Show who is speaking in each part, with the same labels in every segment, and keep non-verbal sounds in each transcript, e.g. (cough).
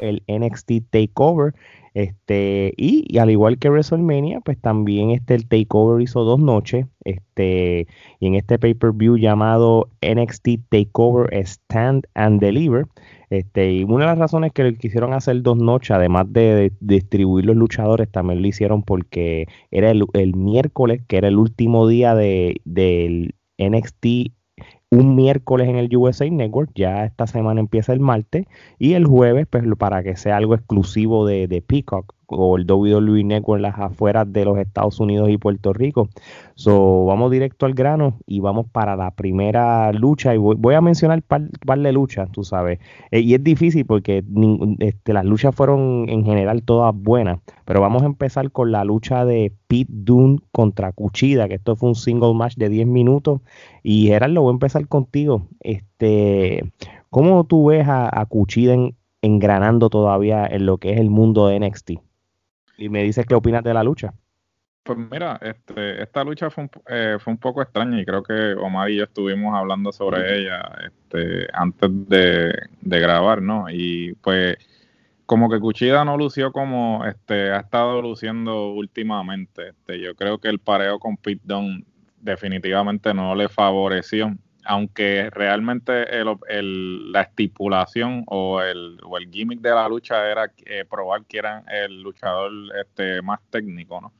Speaker 1: el NXT Takeover. Este, y, al igual que WrestleMania, pues también este el Takeover hizo dos noches. Este, y en este pay-per-view llamado NXT Takeover Stand and Deliver. Este, y una de las razones que quisieron hacer dos noches, además de, distribuir los luchadores, también lo hicieron porque era el, miércoles, que era el último día de, del NXT un miércoles en el USA Network, ya esta semana empieza el martes, y el jueves, pues para que sea algo exclusivo de, de Peacock o el WWE Network en las afueras de los Estados Unidos y Puerto Rico. So, vamos directo al grano y vamos para la primera lucha. Y voy, a mencionar par, par de luchas, tú sabes. Eh, y es difícil porque este, las luchas fueron en general todas buenas. Pero vamos a empezar con la lucha de Pete Dunne contra Cuchida, que esto fue un single match de 10 minutos. Y Gerardo, voy a empezar contigo. Este, ¿Cómo tú ves a, a Cuchida engranando todavía en lo que es el mundo de NXT? Y me dices qué opinas de la lucha.
Speaker 2: Pues mira, este, esta lucha fue un, eh, fue un poco extraña y creo que Omar y yo estuvimos hablando sobre ella este, antes de, grabar, ¿no? Y pues como que Cuchida no lució como este, ha estado luciendo últimamente. Este, yo creo que el pareo con Pete Dunne definitivamente no le favoreció aunque realmente la estipulación o el, gimmick de la lucha era eh, probar que era el luchador este, más técnico, ¿no?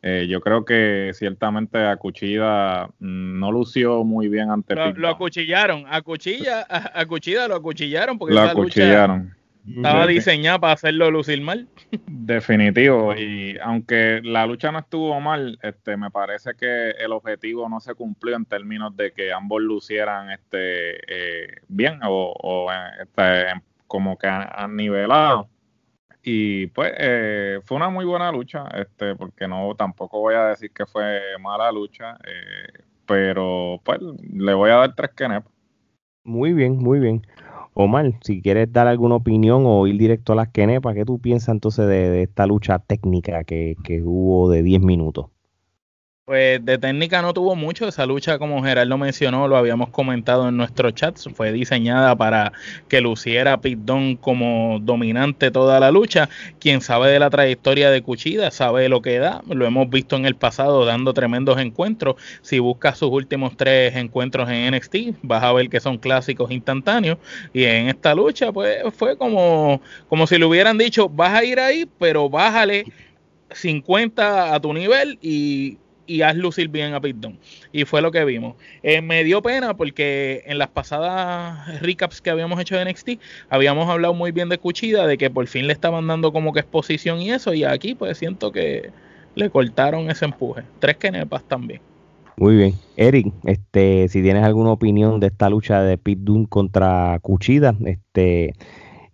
Speaker 2: Eh, yo creo que ciertamente a Cuchida mm, no lució muy bien ante
Speaker 3: Lo, lo acuchillaron, a Cuchilla, a, Cuchida lo acuchillaron porque
Speaker 2: lo acuchillaron.
Speaker 3: Estaba diseñada para hacerlo lucir mal. (laughs)
Speaker 2: Definitivo. Y aunque la lucha no estuvo mal, este, me parece que el objetivo no se cumplió en términos de que ambos lucieran este, eh, bien o, este, como que han nivelado. Y pues eh, fue una muy buena lucha, este, porque no tampoco voy a decir que fue mala lucha, eh, pero pues le voy a dar tres quenepas.
Speaker 1: Muy bien, muy bien. Omar, si quieres dar alguna opinión o ir directo a las quenepas, ¿qué tú piensas entonces de, esta lucha técnica que, que hubo de 10 minutos?
Speaker 3: Pues de técnica no tuvo mucho, esa lucha como Gerardo mencionó, lo habíamos comentado en nuestro chat, fue diseñada para que luciera Pit como dominante toda la lucha. Quien sabe de la trayectoria de Cuchida sabe lo que da, lo hemos visto en el pasado dando tremendos encuentros. Si buscas sus últimos tres encuentros en NXT, vas a ver que son clásicos instantáneos. Y en esta lucha, pues fue como, como si le hubieran dicho, vas a ir ahí, pero bájale 50 a tu nivel y y haz lucir bien a Pete Y fue lo que vimos. Eh, me dio pena porque en las pasadas recaps que habíamos hecho de NXT, habíamos hablado muy bien de Cuchida, de que por fin le estaban dando como que exposición y eso, y aquí pues siento que le cortaron ese empuje. Tres kenepas también.
Speaker 1: Muy bien. Eric, este, si tienes alguna opinión de esta lucha de Pete Dunne contra Cuchida, este,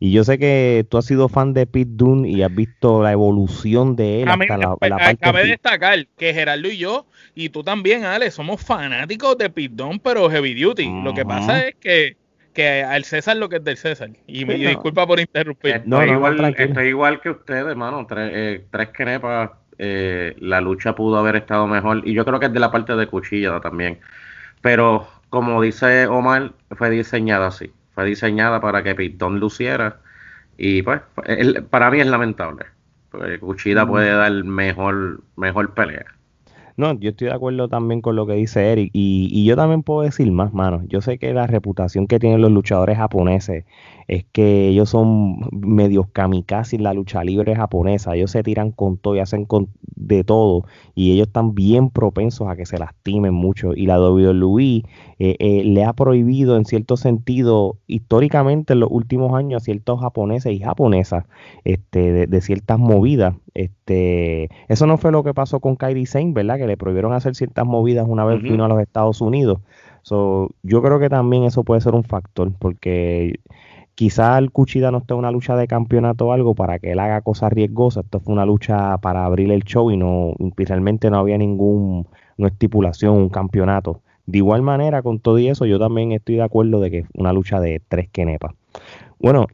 Speaker 1: y yo sé que tú has sido fan de Pete Dunne y has visto la evolución de él.
Speaker 3: hasta la, pues, Acabé de destacar que Gerardo y yo, y tú también, Ale, somos fanáticos de Pete Dunne, pero heavy duty. Lo que pasa es que, que al César lo que es del César. Y me disculpa por interrumpir.
Speaker 4: Estoy, no, igual, estoy igual que ustedes, hermano. Tres, eh, tres crepas. Eh, la lucha pudo haber estado mejor. Y yo creo que es de la parte de cuchilla también. Pero como dice Omar, fue diseñada así fue diseñada para que Pitón luciera. Y pues, para mí es lamentable. Porque Cuchida mm. puede dar mejor, mejor pelea.
Speaker 1: No, yo estoy de acuerdo también con lo que dice Eric. Y, y yo también puedo decir más, mano. Yo sé que la reputación que tienen los luchadores japoneses es que ellos son medios kamikaze en la lucha libre japonesa. Ellos se tiran con todo y hacen con de todo. Y ellos están bien propensos a que se lastimen mucho. Y la WWE eh, eh, le ha prohibido, en cierto sentido, históricamente en los últimos años, a ciertos japoneses y japonesas este, de, ciertas movidas. Este, eso no fue lo que pasó con Kairi Sane, ¿verdad? Que le prohibieron hacer ciertas movidas una vez vino a los Estados Unidos. So, yo creo que también eso puede ser un factor, porque Quizá el Cuchida no esté en una lucha de campeonato o algo para que él haga cosas riesgosas. Esto fue una lucha para abrir el show y no realmente no había ningún no estipulación, un campeonato. De igual manera, con todo y eso, yo también estoy de acuerdo de que una lucha de tres quenepas. Bueno,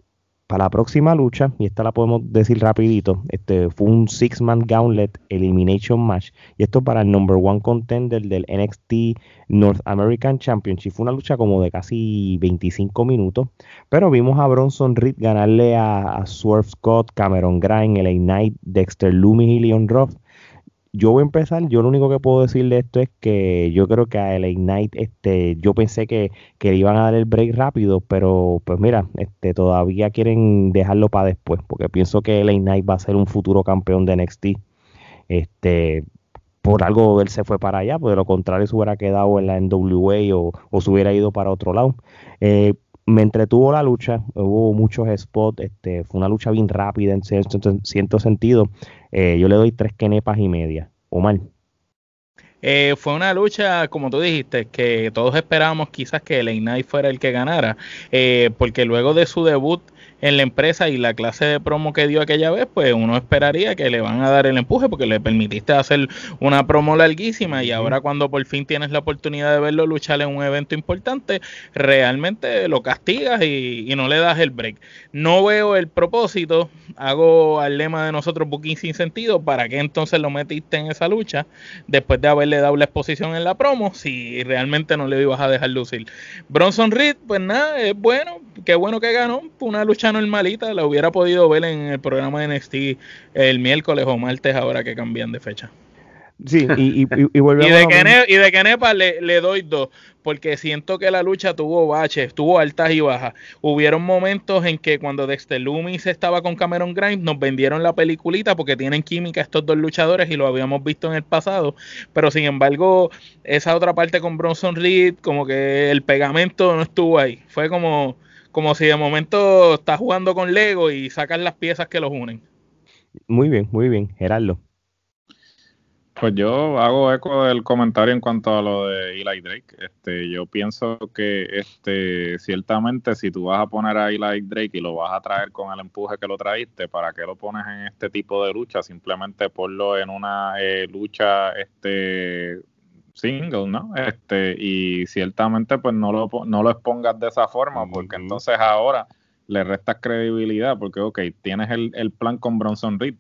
Speaker 1: para la próxima lucha, y esta la podemos decir rapidito, este fue un six-man gauntlet elimination match, y esto para el number one contender del NXT North American Championship. Fue una lucha como de casi 25 minutos, pero vimos a Bronson Reed ganarle a, Swerve Scott, Cameron Grimes, LA Knight, Dexter Loomis y Leon Ruff yo voy a empezar, yo lo único que puedo decir de esto es que yo creo que a LA Knight, este, yo pensé que, que le iban a dar el break rápido, pero pues mira, este, todavía quieren dejarlo para después, porque pienso que LA Knight va a ser un futuro campeón de NXT. Este, por algo él se fue para allá, pues de lo contrario se hubiera quedado en la NWA o, o se hubiera ido para otro lado. Eh, me entretuvo la lucha, hubo muchos spots, este, fue una lucha bien rápida en cierto, sentido. Eh, yo le doy tres kenepas y media. Omar.
Speaker 3: Eh, fue una lucha, como tú dijiste, que todos esperábamos quizás que el Knight fuera el que ganara, eh, porque luego de su debut en la empresa y la clase de promo que dio aquella vez, pues uno esperaría que le van a dar el empuje porque le permitiste hacer una promo larguísima y ahora cuando por fin tienes la oportunidad de verlo luchar en un evento importante, realmente lo castigas y, no le das el break. No veo el propósito, hago al lema de nosotros Booking sin sentido, ¿para qué entonces lo metiste en esa lucha después de haberle dado la exposición en la promo si realmente no le ibas a dejar lucir? Bronson Reed, pues nada, es bueno, qué bueno que ganó, una lucha normalita, la hubiera podido ver en el programa de NXT el miércoles o martes ahora que cambian de fecha.
Speaker 1: Sí, y, y, y,
Speaker 3: y (laughs) de, que y de Kenepa le, le doy dos, porque siento que la lucha tuvo baches, tuvo altas y bajas. Hubieron momentos en que cuando Dexter Loomis estaba con Cameron Grimes, nos vendieron la peliculita porque tienen química estos dos luchadores y lo habíamos visto en el pasado. Pero sin embargo, esa otra parte con Bronson Reed, como que el pegamento no estuvo ahí. Fue como, como si de momento estás jugando con Lego y sacas las piezas que los unen.
Speaker 1: Muy bien, muy bien, Gerardo.
Speaker 2: Pues yo hago eco del comentario en cuanto a lo de Eli Drake. Este, yo pienso que este, ciertamente si tú vas a poner a Eli Drake y lo vas a traer con el empuje que lo traíste, ¿para qué lo pones en este tipo de lucha? Simplemente ponlo en una eh, lucha este, single, ¿no? Este, y ciertamente pues no lo, no lo expongas de esa forma, porque entonces ahora le restas credibilidad, porque ok, tienes el, el plan con Bronson Reed,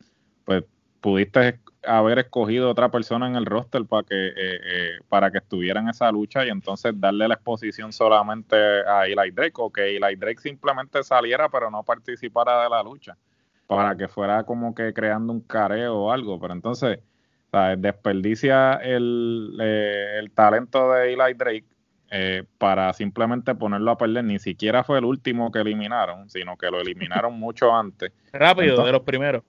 Speaker 2: pues pudiste haber escogido otra persona en el roster para que eh, eh, para que estuviera en esa lucha y entonces darle la exposición solamente a Eli Drake o que Eli Drake simplemente saliera pero no participara de la lucha para que fuera como que creando un careo o algo pero entonces desperdicia el, eh, el, talento de Eli Drake eh, para simplemente ponerlo a perder. Ni siquiera fue el último que eliminaron, sino que lo eliminaron (laughs) mucho antes.
Speaker 3: Rápido, de los primeros.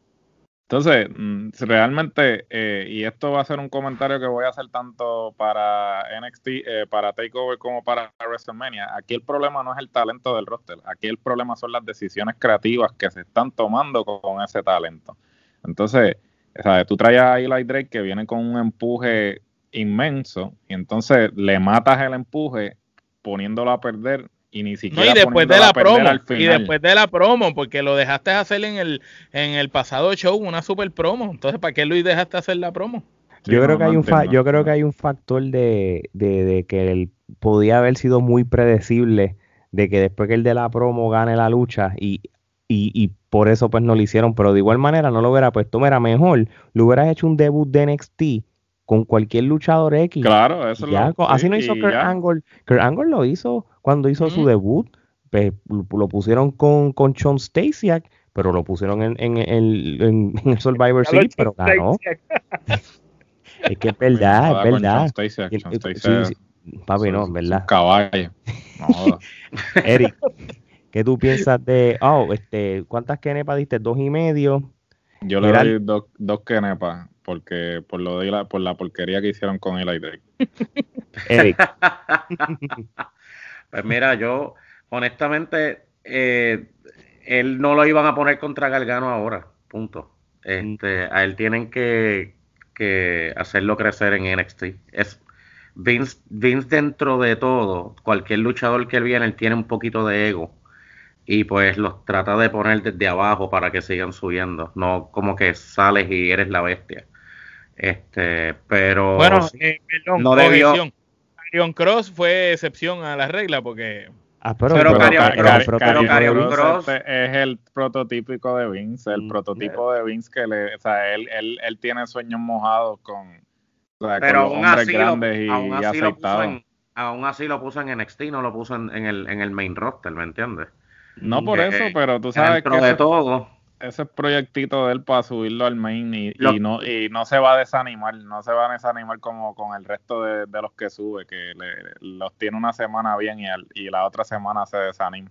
Speaker 2: Entonces, mm, realmente, eh, y esto va a ser un comentario que voy a hacer tanto para NXT, para Takeover como para WrestleMania. Aquí el problema no es el talento del roster, aquí el problema son las decisiones creativas que se están tomando con ese talento. Entonces, o sea, tú traes a Eli Drake que viene con un empuje inmenso y entonces le matas el empuje poniéndolo a perder y ni siquiera
Speaker 3: no, y después de la promo y después de la promo porque lo dejaste hacer en el en el pasado show una super promo. Entonces para qué lo dejaste hacer la promo
Speaker 1: yo creo que hay un yo creo que hay un factor de, de, de que él podía haber sido muy predecible de que después que el de la promo gane la lucha y y, y, por eso pues no lo hicieron, pero de igual manera no lo hubiera puesto, mira, mejor, le hubieras hecho un debut de NXT con cualquier luchador X.
Speaker 2: Claro, eso
Speaker 1: ya, lo, Así no hizo Kurt Angle. Kurt Angle lo hizo cuando hizo su debut, pues, lo pusieron con, con Sean Stasiak, pero lo pusieron en, en, en, (laughs) en el Survivor Series, pero ganó. (laughs) es que es verdad, es verdad. papi, no, es verdad.
Speaker 2: Caballo. No. (laughs)
Speaker 1: Eric. ¿Qué tú piensas de, oh, este, cuántas kenepas diste? Dos y medio.
Speaker 2: Yo le doy dos, dos kenepas, porque por lo de la, por la porquería que hicieron con el Drake. (laughs)
Speaker 4: Eric. (laughs) pues mira, yo, honestamente, eh, él no lo iban a poner contra Galgano ahora, punto. Este, a él tienen que, que hacerlo crecer en NXT. Es Vince, Vince dentro de todo, cualquier luchador que él viene, él tiene un poquito de ego y pues los trata de poner desde abajo para que sigan subiendo, no como que sales y eres la bestia. Este, pero
Speaker 3: bueno, eh, no debió... Cross fue excepción a la regla porque
Speaker 1: Ah, pero,
Speaker 4: Pero
Speaker 1: pero-
Speaker 4: Karrion
Speaker 1: pero-
Speaker 4: Cross-
Speaker 2: este, es el prototípico de Vince, el
Speaker 1: Mm,
Speaker 2: prototipo de Vince que le, o sea, él, él, él tiene sueños mojados con, o sea,
Speaker 4: Pero
Speaker 2: con
Speaker 4: aún
Speaker 2: hombres
Speaker 4: así, lo,
Speaker 2: grandes y,
Speaker 4: aún,
Speaker 2: y
Speaker 4: así lo puso en, aún así lo puso en NXT, no lo puso en, en el, en el main roster, ¿me entiendes?
Speaker 2: No por
Speaker 4: Que-
Speaker 2: eso, pero tú sabes que
Speaker 4: de
Speaker 2: ese,
Speaker 4: todo,
Speaker 2: ese proyectito de él para subirlo al main y,
Speaker 4: Lo-
Speaker 2: y no y no se va a desanimar, no se va a desanimar como con el resto de, de los que sube, que le- los tiene una semana bien y, al- y la otra semana se desanima.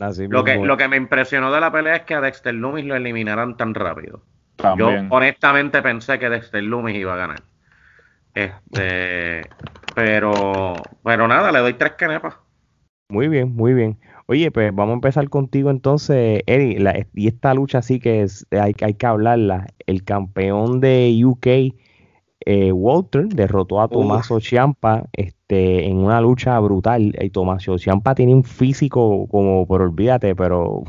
Speaker 1: así
Speaker 4: lo que, lo que me impresionó de la pelea es que a Dexter Loomis lo eliminaran tan rápido.
Speaker 2: También.
Speaker 4: Yo honestamente pensé que Dexter Loomis iba a ganar. Este, pero, pero nada, le doy tres canepas.
Speaker 1: Muy bien, muy bien. Oye, pues vamos a empezar contigo entonces, la- y esta lucha sí que es, hay, hay que hablarla. El campeón de UK, eh, Walter, derrotó a
Speaker 4: Uf.
Speaker 1: Tommaso Ciampa este, en una lucha brutal. Y Tommaso Ciampa tiene un físico como, pero olvídate, pero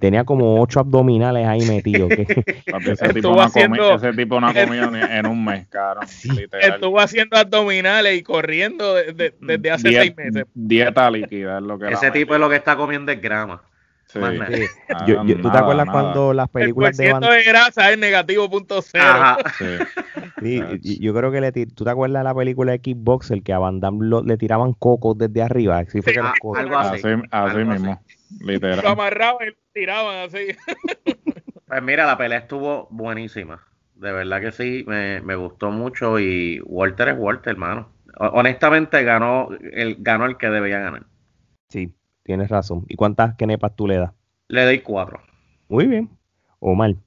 Speaker 1: tenía como ocho abdominales ahí metidos. (laughs)
Speaker 2: ese,
Speaker 3: Estuvo
Speaker 2: tipo no
Speaker 3: haciendo-
Speaker 2: ese tipo no ha comido ni en un mes, (laughs) literal.
Speaker 3: Estuvo haciendo abdominales y corriendo de- de- desde hace
Speaker 2: Die-
Speaker 3: seis meses.
Speaker 2: Dieta líquida es lo que
Speaker 4: Ese tipo es lo que está comiendo es grama.
Speaker 2: Sí.
Speaker 4: más nada.
Speaker 1: Sí.
Speaker 2: Ah,
Speaker 1: Yo- yo- ¿Tú te acuerdas
Speaker 2: nada.
Speaker 1: cuando las
Speaker 3: El
Speaker 1: películas de Van
Speaker 3: porciento de grasa es negativo punto cero.
Speaker 4: Ajá.
Speaker 2: Sí.
Speaker 1: Y- yo creo que le tú te acuerdas de la película de Kickboxer que a Van Damme lo- le tiraban cocos desde arriba, así fue que
Speaker 4: ah, algo así.
Speaker 2: Así, así
Speaker 4: algo
Speaker 2: mismo,
Speaker 3: Lo
Speaker 2: literal.
Speaker 3: amarraban y lo tiraban así. (laughs)
Speaker 4: Pues mira, la pelea estuvo buenísima. De verdad que sí, me, me gustó mucho y Walter es Walter, hermano. Ho- Honestamente ganó el, ganó el que debía ganar.
Speaker 1: Sí, tienes razón. ¿Y cuántas kenepas tú le das?
Speaker 4: Le doy cuatro.
Speaker 1: Muy bien. O mal.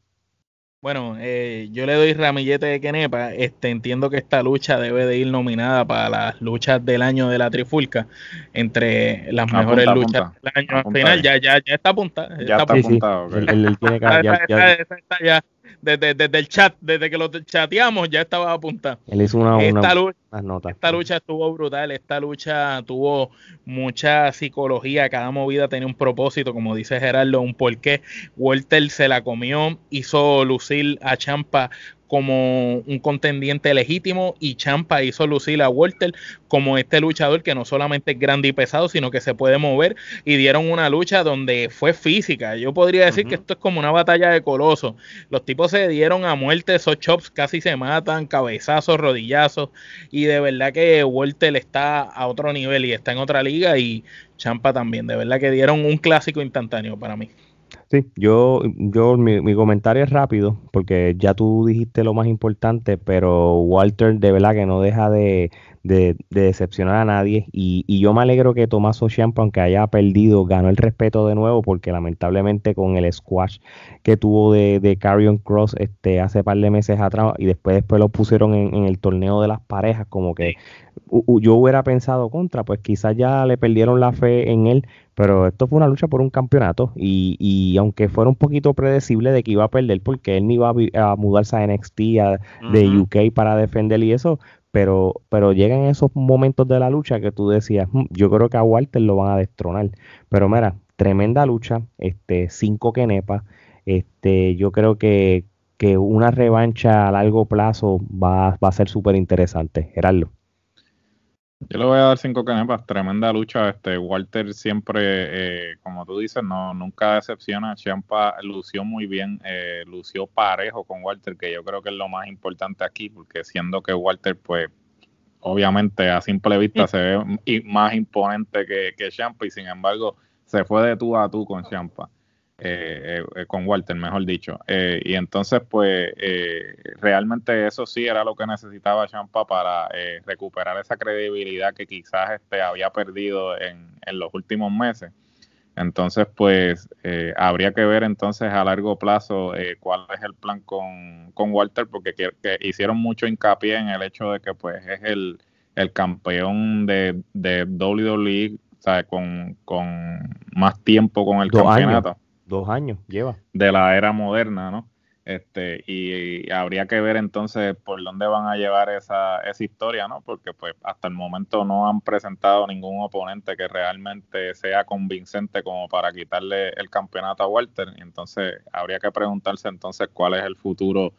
Speaker 3: Bueno, eh, yo le doy ramillete de Kenepa. Este, entiendo que esta lucha debe de ir nominada para las luchas del año de la Trifulca, entre las
Speaker 2: Apunta,
Speaker 3: mejores
Speaker 2: apunta.
Speaker 3: luchas del año. Al
Speaker 2: Apunta
Speaker 3: final ya, ya, ya está apuntada.
Speaker 2: Ya está.
Speaker 1: Él, él tiene que (laughs) ya- ya,
Speaker 3: desde, desde el chat, desde que lo chateamos, ya estaba apuntada.
Speaker 1: él hizo una,
Speaker 3: Esta
Speaker 1: una-
Speaker 3: lucha
Speaker 1: unas notas.
Speaker 3: esta lucha estuvo brutal, esta lucha tuvo mucha psicología, cada movida tenía un propósito, como dice Gerardo, un porqué. Walter se la comió, hizo lucir a Champa como un contendiente legítimo y Champa hizo lucir a Walter como este luchador que no solamente es grande y pesado, sino que se puede mover y dieron una lucha donde fue física. Yo podría decir que esto es como una batalla de colosos. Los tipos se dieron a muerte, esos chops casi se matan, cabezazos, rodillazos y de verdad que Walter está a otro nivel y está en otra liga y Champa también. De verdad que dieron un clásico instantáneo para mí.
Speaker 1: Sí, yo, yo mi, mi comentario es rápido, porque ya tú dijiste lo más importante, pero Walter de verdad que no deja de, de- de decepcionar a nadie. Y, y yo me alegro que Tomás Ciampa, aunque haya perdido, ganó el respeto de nuevo, porque lamentablemente con el squash que tuvo de, de Carrion Cross este, hace par de meses atrás, y después, después lo pusieron en, en el torneo de las parejas, como que yo hubiera pensado contra, pues quizás ya le perdieron la fe en él, pero esto fue una lucha por un campeonato y, y aunque fuera un poquito predecible de que iba a perder porque él ni iba a, mudarse a NXT a- de. UK para defender y eso, pero, pero llegan esos momentos de la lucha que tú decías, "Hmm, yo creo que a Walter lo van a destronar. Pero mira, tremenda lucha, este, cinco kenepas, este, yo creo que, que una revancha a largo plazo va, va a ser súper interesante. Gerardo.
Speaker 2: Yo le voy a dar cinco canepas, tremenda lucha. Este Walter siempre, eh, como tú dices, no nunca decepciona. Champa lució muy bien, eh, lució parejo con Walter, que yo creo que es lo más importante aquí, porque siendo que Walter, pues, obviamente a simple vista se ve más imponente que, que Champa, y sin embargo se fue de tú a tú con Champa. Eh, eh, con Walter, mejor dicho. Eh, y entonces, pues, eh, realmente eso sí era lo que necesitaba Champa para eh, recuperar esa credibilidad que quizás este, había perdido en, en los últimos meses. Entonces, pues, eh, habría que ver entonces a largo plazo eh, cuál es el plan con, con Walter, porque que, que hicieron mucho hincapié en el hecho de que, pues, es el, el campeón de, de WWE, o sea, con, con más tiempo con el
Speaker 1: Dos años. Dos años lleva.
Speaker 2: de la era moderna, ¿no? Este, y, y habría que ver entonces por dónde van a llevar esa, esa historia, ¿no? Porque pues hasta el momento no han presentado ningún oponente que realmente sea convincente como para quitarle el campeonato a Walter. Entonces habría que preguntarse entonces cuál es el futuro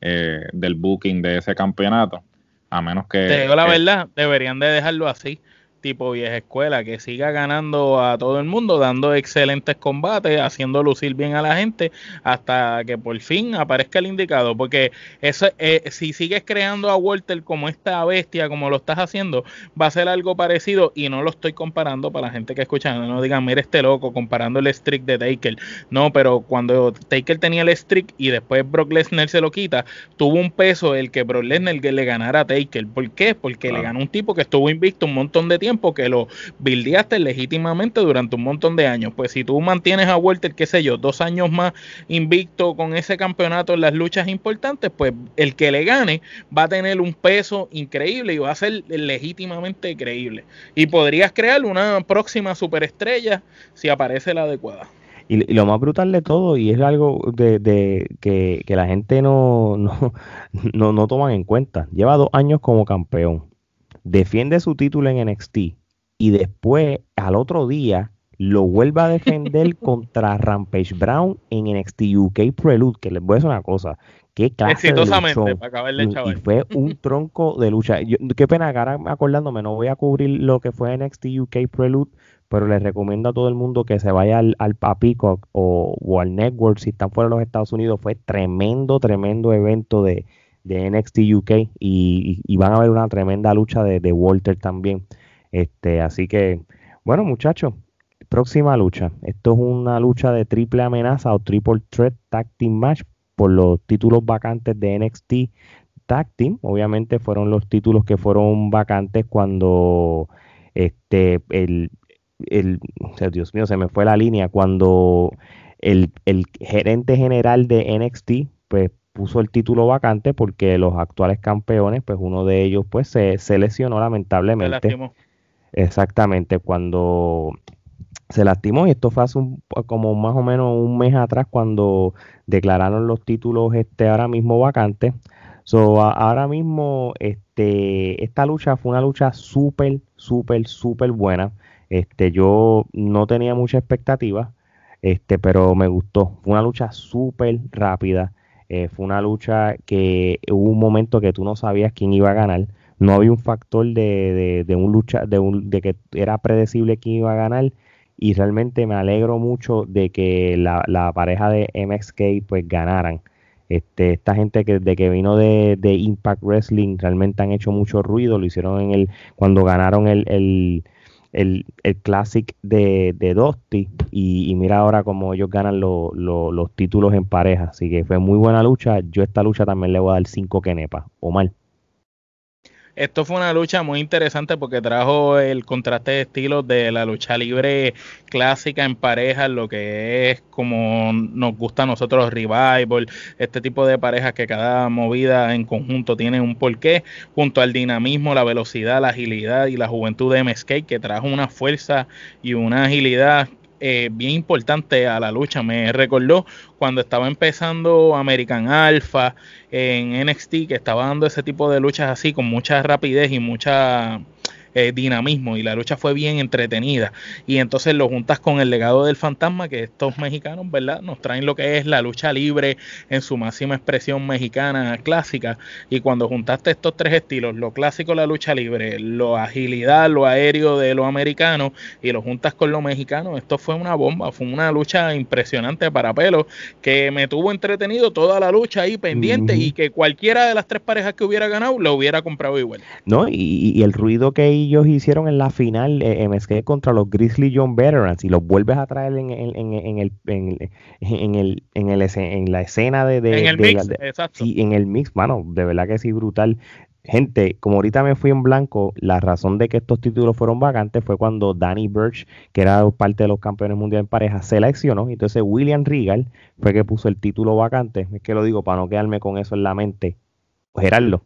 Speaker 2: eh, del booking de ese campeonato. A menos que...
Speaker 3: Te digo la
Speaker 2: que-
Speaker 3: verdad, deberían de dejarlo así, tipo vieja escuela, que siga ganando a todo el mundo, dando excelentes combates, haciendo lucir bien a la gente, hasta que por fin aparezca el indicado. Porque eso, eh, si sigues creando a Walter como esta bestia, como lo estás haciendo, va a ser algo parecido y no lo estoy comparando para la gente que escucha, no digan, mira este loco comparando el streak de Taker. No, pero cuando Taker tenía el streak y después Brock Lesnar se lo quita, tuvo un peso el que Brock Lesnar le ganara a Taker. ¿Por qué? Porque le ganó un tipo que estuvo invicto un montón de tiempo, que lo bildeaste legítimamente durante un montón de años. Pues si tú mantienes a Walter, qué sé yo, dos años más invicto con ese campeonato en las luchas importantes, pues el que le gane va a tener un peso increíble y va a ser legítimamente creíble. Y podrías crear una próxima superestrella si aparece la adecuada.
Speaker 1: Y, lo más brutal de todo, y es algo de, que, la gente no, no, (laughs) no, no toman en cuenta, lleva dos años como campeón, defiende su título en NXT y después al otro día lo vuelve a defender (laughs) contra Rampage Brown en NXT UK Prelude, que les voy a decir una cosa, qué clase
Speaker 3: Exitosamente, para acabarle
Speaker 1: Y fue un (laughs) tronco de lucha. qué pena, ahora acordándome, no voy a cubrir lo que fue NXT UK Prelude, pero les recomiendo a todo el mundo que se vaya al, al o, al Network si están fuera de los Estados Unidos. Fue tremendo, tremendo evento de, de NXT UK y, van a ver una tremenda lucha de, de, Walter también. Este, así que, bueno, muchachos, próxima lucha. Esto es una lucha de triple amenaza o triple threat tag team match por los títulos vacantes de NXT Tag Team. Obviamente fueron los títulos que fueron vacantes cuando este el el, Dios mío, se me fue la línea cuando el, gerente general de NXT pues puso el título vacante porque los actuales campeones, pues uno de ellos pues se, lesionó lamentablemente. Exactamente, cuando se lastimó y esto fue hace como más o menos un mes atrás cuando declararon los títulos este ahora mismo vacantes. So, ahora mismo este, esta lucha fue una lucha súper, súper, súper buena. Este, yo no tenía mucha expectativa, este, pero me gustó. Fue una lucha súper rápida. Eh, fue una lucha que hubo un momento que tú no sabías quién iba a ganar. No había un factor de, de, un lucha, de, un, de que era predecible quién iba a ganar. Y realmente me alegro mucho de que la, la pareja de MXK pues ganaran. Este, esta gente que de que vino de, de, Impact Wrestling realmente han hecho mucho ruido. Lo hicieron en el cuando ganaron el, el el, el Classic de, de Dusty y, mira ahora cómo ellos ganan los títulos en pareja. Así que fue muy buena lucha. Yo esta lucha también le voy a dar 5 kenepas o mal.
Speaker 3: Esto fue una lucha muy interesante porque trajo el contraste de estilos de la lucha libre clásica en pareja, lo que es como nos gusta a nosotros revival, este tipo de parejas que cada movida en conjunto tiene un porqué, junto al dinamismo, la velocidad, la agilidad y la juventud de MSK que trajo una fuerza y una agilidad eh, bien importante a la lucha. Me recordó cuando estaba empezando American Alpha en NXT, que estaba dando ese tipo de luchas así, con mucha rapidez y mucha eh, dinamismo y la lucha fue bien entretenida. Y entonces lo juntas con el legado del fantasma, que estos mexicanos, ¿verdad? Nos traen lo que es la lucha libre en su máxima expresión mexicana clásica. Y cuando juntaste estos tres estilos, lo clásico, la lucha libre, lo agilidad, lo aéreo de lo americano, y lo juntas con lo mexicano, esto fue una bomba, fue una lucha impresionante para pelo, que me tuvo entretenido toda la lucha ahí pendiente y que cualquiera de las tres parejas que hubiera ganado lo hubiera comprado igual.
Speaker 1: No, y, y el ruido que ellos hicieron en la final eh, MSK contra los Grizzly John Veterans y los vuelves a traer en, en, en, en el, en, el, en, el, en la escena de,
Speaker 3: en el mix, exacto.
Speaker 1: en el mix, mano, de verdad que sí, brutal. Gente, como ahorita me fui en blanco, la razón de que estos títulos fueron vacantes fue cuando Danny Birch, que era parte de los campeones mundiales en pareja, se eleccionó. Entonces William Regal fue que puso el título vacante. Es que lo digo para no quedarme con eso en la mente. Gerardo.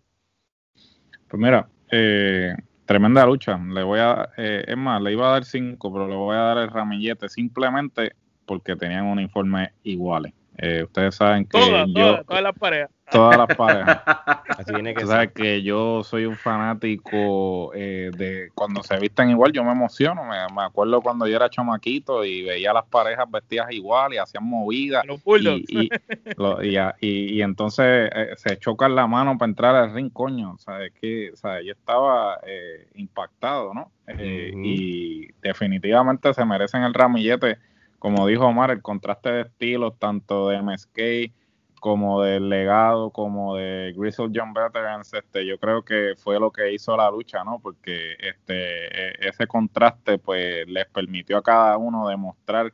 Speaker 2: Pues mira, eh, Tremenda lucha. Le voy a, eh, es más, le iba a dar cinco, pero le voy a dar el ramillete simplemente porque tenían uniformes iguales. Eh, ustedes saben que
Speaker 3: Todas,
Speaker 2: yo,
Speaker 3: todas, todas las parejas.
Speaker 2: todas las parejas. (laughs)
Speaker 1: Así viene que
Speaker 2: sabes que yo soy un fanático eh, de cuando se visten igual, yo me emociono. Me, me acuerdo cuando yo era chamaquito y veía a las parejas vestidas igual y hacían movidas.
Speaker 3: Los.
Speaker 2: Y, y, lo- y, a- y- y entonces eh, se chocan la mano para entrar al ring, coño. O sea, es que o sea, yo estaba eh, impactado, ¿no? Eh. Y definitivamente se merecen el ramillete. Como dijo Omar, el contraste de estilos, tanto de MSK como del legado, como de Grizzle John Veterans, este, yo creo que fue lo que hizo la lucha, ¿no? Porque este, e- ese contraste, pues, les permitió a cada uno demostrar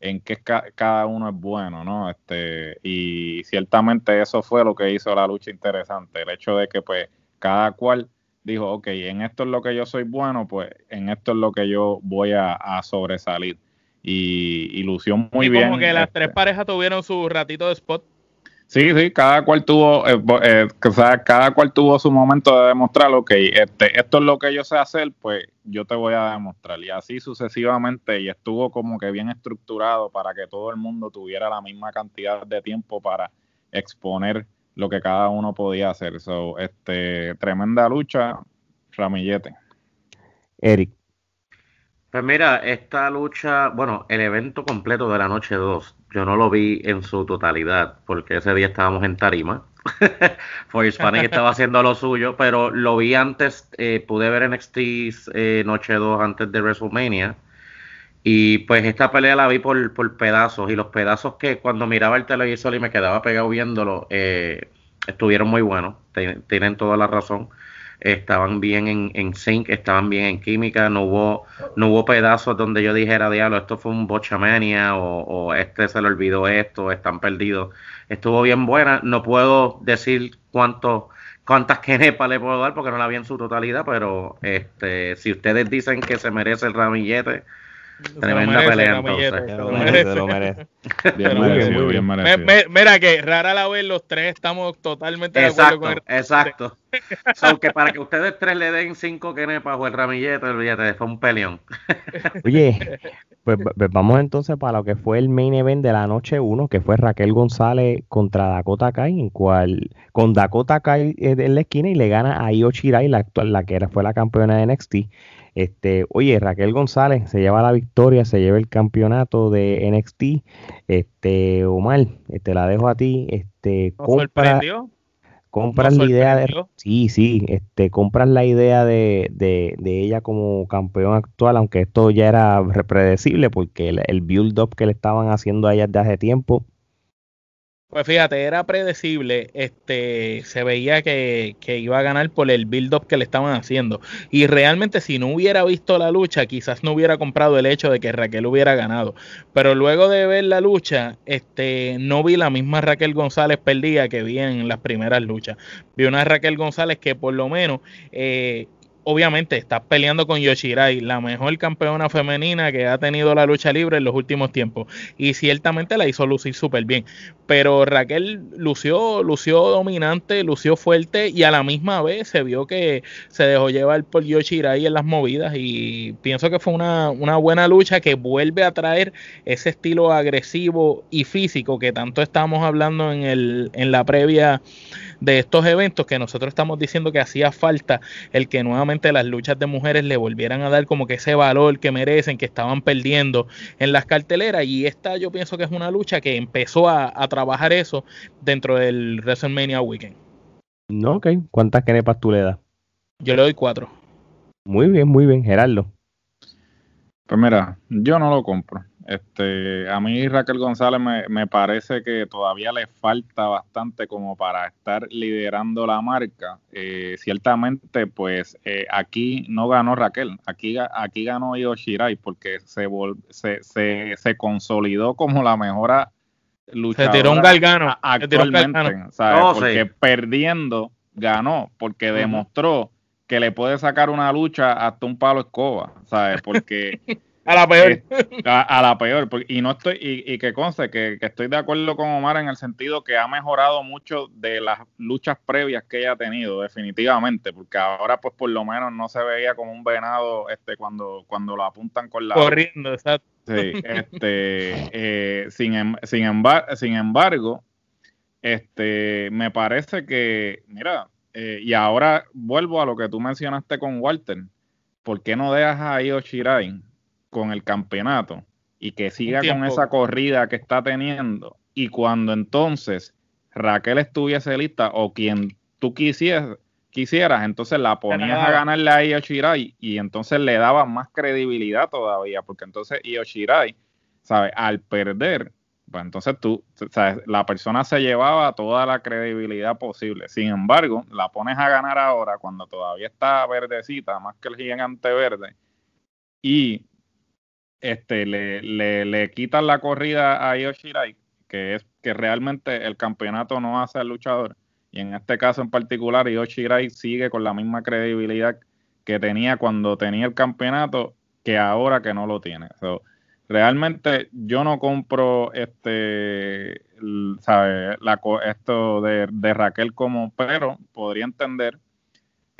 Speaker 2: en qué ca- cada uno es bueno, ¿no? Este, y ciertamente eso fue lo que hizo la lucha interesante, el hecho de que, pues, cada cual dijo, ok, en esto es lo que yo soy bueno, pues, en esto es lo que yo voy a sobresalir. Y, y lució muy
Speaker 3: y
Speaker 2: bien.
Speaker 3: como que las
Speaker 2: este,
Speaker 3: tres parejas tuvieron su ratito de spot.
Speaker 2: Sí, sí, cada cual tuvo, eh, eh, o sea, cada cual tuvo su momento de demostrar, ok, este, esto es lo que yo sé hacer, pues yo te voy a demostrar. Y así sucesivamente, y estuvo como que bien estructurado para que todo el mundo tuviera la misma cantidad de tiempo para exponer lo que cada uno podía hacer. So, este, tremenda lucha, Ramillete.
Speaker 1: Eric.
Speaker 4: Pues mira, esta lucha, bueno, el evento completo de la noche 2, yo no lo vi en su totalidad, porque ese día estábamos en Tarima. (laughs) For Hispanic (laughs) estaba haciendo lo suyo, pero lo vi antes, eh, pude ver NXT eh, noche 2 antes de WrestleMania. Y pues esta pelea la vi por, por pedazos, y los pedazos que cuando miraba el televisor y me quedaba pegado viéndolo, eh, estuvieron muy buenos, tienen toda la razón estaban bien en, en sync, estaban bien en química, no hubo, no hubo pedazos donde yo dijera, diablo, esto fue un bochamania o, o este se le olvidó esto, están perdidos. Estuvo bien buena, no puedo decir cuánto, cuántas (laughs) quenepas le puedo dar porque no la vi en su totalidad, pero este, si ustedes dicen que se merece el ramillete, Tremenda
Speaker 3: merece,
Speaker 4: pelea, entonces.
Speaker 3: se lo
Speaker 1: lo
Speaker 3: merece.
Speaker 1: merece, se lo merece. (laughs)
Speaker 2: Bien
Speaker 3: Pero
Speaker 1: muy bien,
Speaker 2: merecido,
Speaker 1: muy
Speaker 2: bien
Speaker 3: Me-
Speaker 2: merecido.
Speaker 3: me- mira que rara la vez los tres estamos totalmente de acuerdo
Speaker 4: exacto,
Speaker 3: con el
Speaker 4: exacto. So, que para que ustedes tres le den cinco quenepas o el ramillete, olvídate, fue un peleón. (laughs)
Speaker 1: Oye, pues, pues vamos entonces para lo que fue el main event de la noche 1, que fue Raquel González contra Dakota Kai, en cual con Dakota Kai eh, en la esquina y le gana a Io Shirai, la actual, la que era, fue la campeona de NXT. Este, oye, Raquel González se lleva la victoria, se lleva el campeonato de NXT. Este, Omar, te la dejo a ti. Este,
Speaker 3: Nos
Speaker 1: compra, compras la idea de sí sí este compras la idea de, de, de ella como campeón actual aunque esto ya era re- predecible porque el, el build up que le estaban haciendo a ella desde hace tiempo
Speaker 3: Pues fíjate, era predecible, este, se veía que, que iba a ganar por el build-up que le estaban haciendo. Y realmente si no hubiera visto la lucha, quizás no hubiera comprado el hecho de que Raquel hubiera ganado. Pero luego de ver la lucha, este, no vi la misma Raquel González perdida que vi en las primeras luchas. Vi una Raquel González que por lo menos... eh, Obviamente está peleando con Yoshirai, la mejor campeona femenina que ha tenido la lucha libre en los últimos tiempos. Y ciertamente la hizo lucir súper bien pero Raquel lució, lució dominante, lució fuerte y a la misma vez se vio que se dejó llevar por Yoshirai en las movidas y pienso que fue una, una buena lucha que vuelve a traer ese estilo agresivo y físico que tanto estamos hablando en, el, en la previa de estos eventos que nosotros estamos diciendo que hacía falta el que nuevamente las luchas de mujeres le volvieran a dar como que ese valor que merecen, que estaban perdiendo en las carteleras y esta yo pienso que es una lucha que empezó a, a trabajar eso dentro del WrestleMania Weekend.
Speaker 1: no ok cuántas canepas tú le das
Speaker 3: Yo le doy cuatro.
Speaker 1: muy bien muy bien Gerardo
Speaker 2: Pues mira, yo no lo compro. Este, a mí Raquel González me, me parece que todavía le falta bastante como para estar liderando la marca. Eh, ciertamente, pues eh, aquí no ganó Raquel, aquí, aquí ganó Io Shirai porque se, vol- se, se, se consolidó como la mejor
Speaker 3: Se
Speaker 2: luchadora
Speaker 3: tiró un galgano.
Speaker 2: a-
Speaker 3: se tiró un
Speaker 2: actualmente,
Speaker 3: galgano.
Speaker 2: ¿sabes?
Speaker 4: Oh, sí.
Speaker 2: porque perdiendo ganó, porque demostró que le puede sacar una lucha hasta un palo escoba, ¿sabes? Porque (laughs)
Speaker 3: A la peor.
Speaker 2: a, a la peor, y no estoy, y, y que conste que, que estoy de acuerdo con Omar en el sentido que ha mejorado mucho de las luchas previas que ella ha tenido, definitivamente, porque ahora pues por lo menos no se veía como un venado este cuando, cuando lo apuntan con la
Speaker 3: corriendo, exacto.
Speaker 2: Sí, este, eh, sin, em, sin, sin embargo, este, me parece que, mira, eh, y ahora vuelvo a lo que tú mencionaste con Walter. ¿Por qué no dejas a Io Shirai con el campeonato y que siga con esa corrida que está teniendo? Y cuando entonces Raquel estuviese lista o quien tú quisieras, quisieras, entonces la ponías a ganarle a Io Shirai y entonces le daba más credibilidad todavía, porque entonces Io Shirai, ¿sabes? Al perder, pues entonces tú, ¿sabes? La persona se llevaba toda la credibilidad posible. Sin embargo, la pones a ganar ahora cuando todavía está verdecita, más que el gigante verde, y este, le, le, le quitan la corrida a Io Shirai, que es que realmente el campeonato no hace al luchador y en este caso en particular, Yoshirai sigue con la misma credibilidad que tenía cuando tenía el campeonato que ahora que no lo tiene. realmente yo no compro este, ¿sabe? Esto de, de, Raquel como, pero podría entender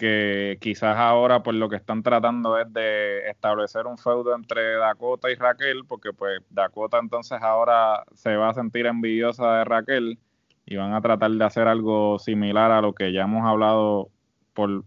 Speaker 2: que quizás ahora pues lo que están tratando es de establecer un feudo entre Dakota y Raquel, porque pues Dakota entonces ahora se va a sentir envidiosa de Raquel y van a tratar de hacer algo similar a lo que ya hemos hablado por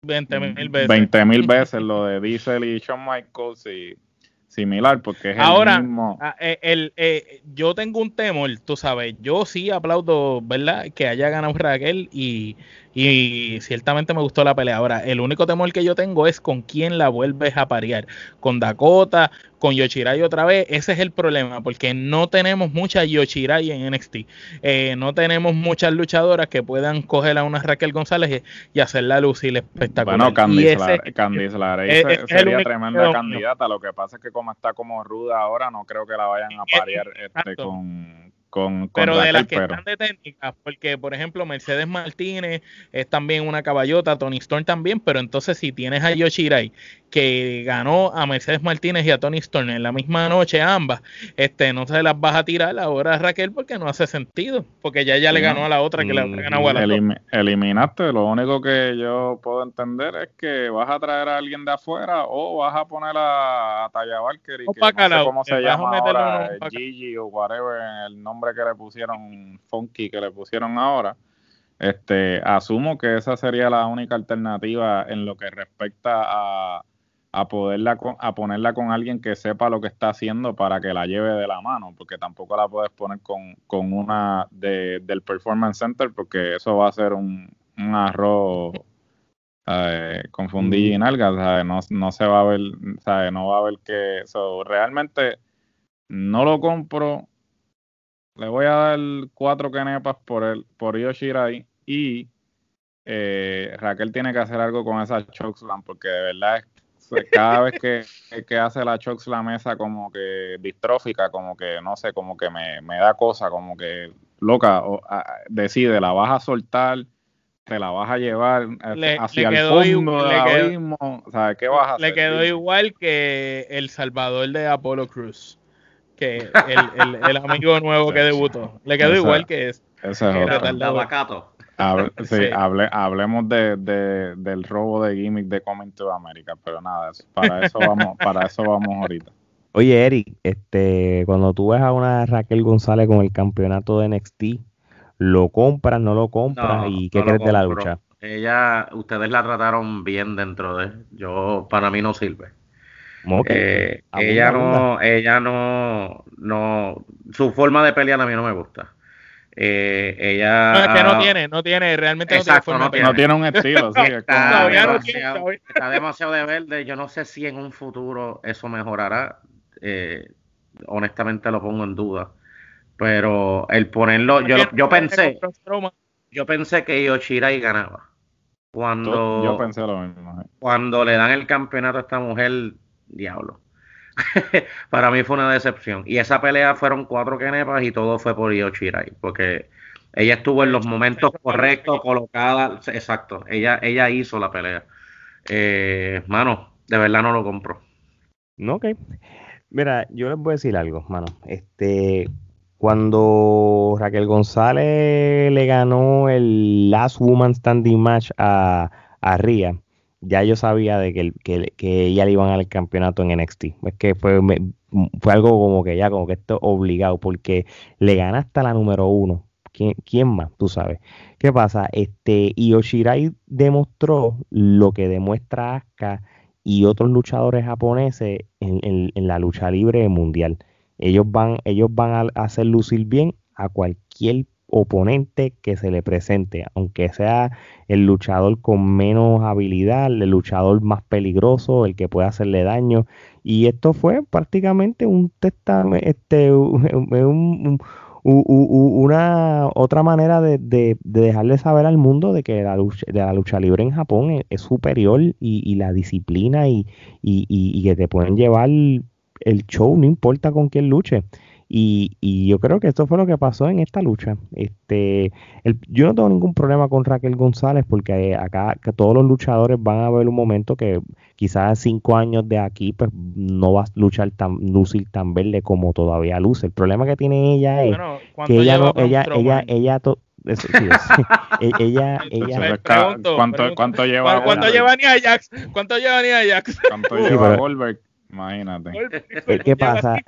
Speaker 3: 20 mil veces.
Speaker 2: 20 mil veces lo de Diesel y Shawn Michaels y similar porque es
Speaker 3: Ahora,
Speaker 2: el mismo.
Speaker 3: Ah, eh, el, eh, yo tengo un temor, tú sabes, yo sí aplaudo, ¿verdad? Que haya ganado Raquel y, y ciertamente me gustó la pelea. Ahora, el único temor que yo tengo es con quién la vuelves a parear. Con Dakota, con Yoshirai otra vez. Ese es el problema, porque no tenemos mucha Yoshirai en NXT. Eh, no tenemos muchas luchadoras que puedan coger a una Raquel González y, hacerla lucir espectacular.
Speaker 2: Bueno, Candice, Candice sería tremenda candidata. Lo que pasa es que como está como ruda ahora, no creo que la vayan a parear este, con
Speaker 3: pero de las que están de técnicas, porque por ejemplo Mercedes Martínez es también una caballota, Tony Storm también, pero entonces si tienes a Yoshirai que ganó a Mercedes Martínez y a Tony Storm en la misma noche ambas, este no se las vas a tirar ahora a Raquel porque no hace sentido, porque ya ya le ganó a la otra que le mm, ganó a la
Speaker 2: Eliminaste, lo único que yo puedo entender es que vas a traer a alguien de afuera o vas a poner a, Taya Valkyrie, que no sé cómo se llama ahora, Gigi o whatever, el nombre que le pusieron, Funky que le pusieron ahora. Este, asumo que esa sería la única alternativa en lo que respecta a a poderla a ponerla con alguien que sepa lo que está haciendo para que la lleve de la mano, porque tampoco la puedes poner con, con una de, del Performance Center, porque eso va a ser un, un arroz eh, confundir y nalga, no, no se va a ver, no va a ver que eso realmente no lo compro. Le voy a dar cuatro kenepas por el, por Yoshirai y eh, Raquel tiene que hacer algo con esa chokeslam porque de verdad es (laughs) cada vez que, hace la Chox la mesa como que distrófica, como que no sé, como que me, da cosa, como que loca, decide, la vas a soltar, te la vas a llevar eh, hacia el fondo del ¿qué vas a
Speaker 3: Le quedó igual que el Salvador de Apolo Cruz, que el, amigo nuevo que (laughs) debutó. Le quedó igual que es.
Speaker 2: Ese es (laughs) sí, hablemos de, del robo de gimmick de Coming to America, pero nada, para eso vamos, (laughs) para eso vamos ahorita.
Speaker 1: Oye, Eric, este, cuando tú ves a una Raquel González con el campeonato de NXT, ¿lo compras, no lo compras? ¿Y qué crees de la lucha?
Speaker 4: Ella, ustedes la trataron bien dentro de, yo, para mí no sirve. Eh, ella no, ella no, no, su forma de pelear a mí no me gusta. Eh, ella.
Speaker 3: No, es que no tiene, no tiene, realmente
Speaker 2: no, tiene, no, tiene, un estilo. sí, (laughs)
Speaker 4: está, demasiado, está, demasiado, de verde. Yo no sé si en un futuro eso mejorará. Eh, honestamente lo pongo en duda. Pero el ponerlo, yo, yo pensé, yo pensé que Yoshirai ganaba. Cuando,
Speaker 2: yo pensé lo mismo.
Speaker 4: Cuando le dan el campeonato a esta mujer, diablo. (laughs) para mí fue una decepción. Y esa pelea fueron cuatro kenepas y todo fue por Io porque ella estuvo en los momentos correctos, colocada, exacto, ella, ella hizo la pelea. Eh, mano, de verdad no lo compro.
Speaker 1: No, ok. Mira, yo les voy a decir algo, mano. Este, cuando Raquel González le ganó el Last Woman Standing Match a, a Ria, ya yo sabía de que, que, que ella le iban al campeonato en NXT. Es que fue, fue algo como que ya, como que esto obligado, porque le gana hasta la número uno. ¿Quién, ¿Quién, más? Tú sabes. ¿Qué pasa? Este, Yoshirai demostró lo que demuestra Asuka y otros luchadores japoneses en, en, la lucha libre mundial. Ellos van, ellos van a hacer lucir bien a cualquier oponente que se le presente, aunque sea el luchador con menos habilidad, el luchador más peligroso, el que puede hacerle daño. Y esto fue prácticamente un testamento, este, un, una otra manera de, de, dejarle saber al mundo de que la lucha, de la lucha libre en Japón es, superior y, la disciplina y, y, que te pueden llevar el show, no importa con quién luche. Y, yo creo que esto fue lo que pasó en esta lucha. Este, yo no tengo ningún problema con Raquel González porque acá que todos los luchadores van a ver un momento que quizás cinco años de aquí pues no va a luchar tan lucir tan verde como todavía luce. El problema que tiene ella es que ella no, ella, ella, (laughs) ella, ella, ella,
Speaker 2: ¿Cuánto, cuánto lleva?
Speaker 3: ¿Cuánto lleva ni Ajax? ¿Cuánto lleva ni Ajax?
Speaker 2: ¿Cuánto lleva Goldberg? Imagínate.
Speaker 1: ¿Qué pasa? (laughs)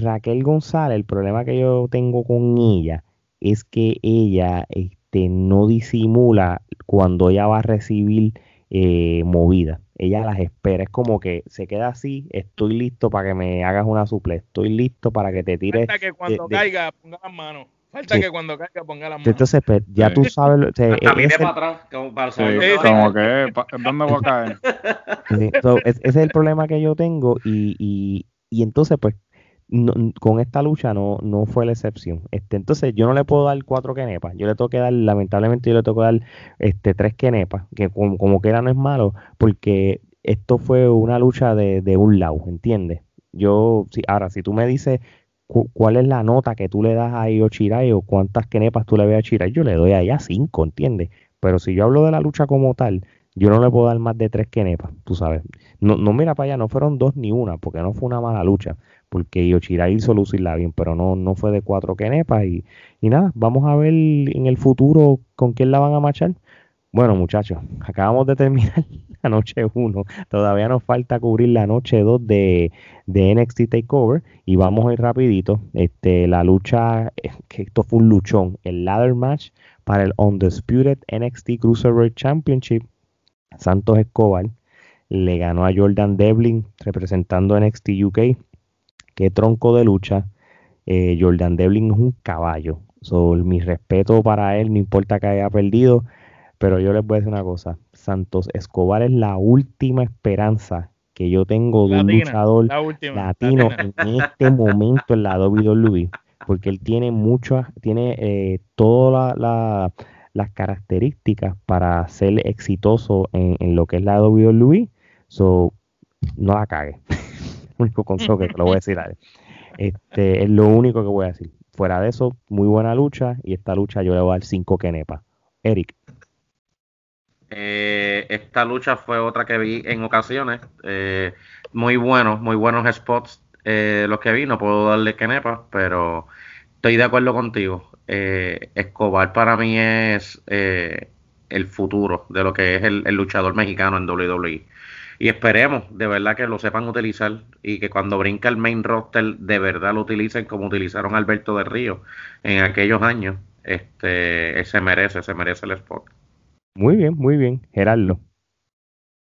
Speaker 1: Raquel González, el problema que yo tengo con ella es que ella este, no disimula cuando ella va a recibir eh, movida. Ella las espera. Es como que se queda así. Estoy listo para que me hagas una suple. Estoy listo para que te tires.
Speaker 3: Que cuando caiga ponga las manos. Falta que cuando caiga ponga las manos.
Speaker 1: Entonces, pues, ya tú sabes. O sea,
Speaker 4: es para atrás. Como, para
Speaker 2: sí, como que, ¿dónde voy a caer? (laughs)
Speaker 1: ese es el problema que yo tengo. Y, y, y entonces, pues, con esta lucha no, no fue la excepción. Este, entonces yo no le puedo dar cuatro quenepas, yo le tengo que dar, lamentablemente yo le tengo que dar este, tres quenepas, que como, como quiera no es malo, porque esto fue una lucha de, de un lado, ¿entiendes? Yo, si, ahora, si tú me dices cuál es la nota que tú le das a Io Chirai o cuántas quenepas tú le ves a Chirai, yo le doy a ella cinco, ¿entiendes? Pero si yo hablo de la lucha como tal, yo no le puedo dar más de tres quenepas, tú sabes. No, no mira para allá, no fueron dos ni una, porque no fue una mala lucha porque Yoshira hizo lucirla bien, pero no, no fue de cuatro quenepas y, y nada, vamos a ver en el futuro con quién la van a marchar. Bueno, muchachos, acabamos de terminar (laughs) la noche 1. Todavía nos falta cubrir la noche 2 de, de NXT Takeover. Y vamos a ir rapidito. Este, la lucha, que esto fue un luchón. El ladder match para el Undisputed NXT Cruiserweight Championship. Santos Escobar le ganó a Jordan Devlin representando NXT UK qué tronco de lucha. Eh, Jordan Devlin es un caballo. So, mi respeto para él, no importa que haya perdido, pero yo les voy a decir una cosa. Santos Escobar es la última esperanza que yo tengo de un luchador latino en este momento en la WWE, porque él tiene muchas, tiene eh, todas las características para ser exitoso en, lo que es la WWE. So, no la cague. (laughs) único consejo que te lo voy a decir a él. Este, es lo único que voy a decir. Fuera de eso, muy buena lucha y esta lucha yo le voy a dar 5 kenepa. Eric.
Speaker 4: Eh, esta lucha fue otra que vi en ocasiones. Eh, muy buenos, muy buenos spots eh, los que vi. No puedo darle kenepa, pero estoy de acuerdo contigo. Escobar para mí es el futuro de lo que es el, el luchador mexicano en WWE y esperemos de verdad que lo sepan utilizar y que cuando brinca el main roster de verdad lo utilicen como utilizaron Alberto de Río en aquellos años. Este, se merece, se merece el spot.
Speaker 1: Muy bien, muy bien, Gerardo.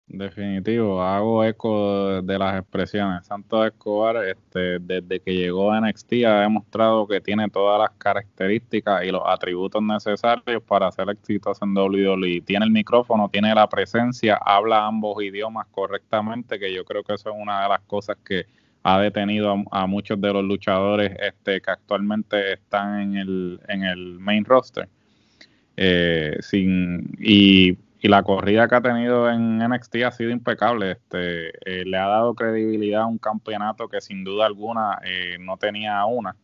Speaker 2: Definitivo, hago eco de las expresiones. Santos Escobar, este, desde que llegó a NXT, ha demostrado que tiene todas las características y los atributos necesarios para ser exitoso en WWE. Tiene el micrófono, tiene la presencia, habla ambos idiomas correctamente, que yo creo que eso es una de las cosas que ha detenido a, muchos de los luchadores este, que actualmente están en el, en el main roster. Eh, sin, y y la corrida que ha tenido en NXT ha sido impecable. Este, eh, le ha dado credibilidad a un campeonato que sin duda alguna eh, no tenía una.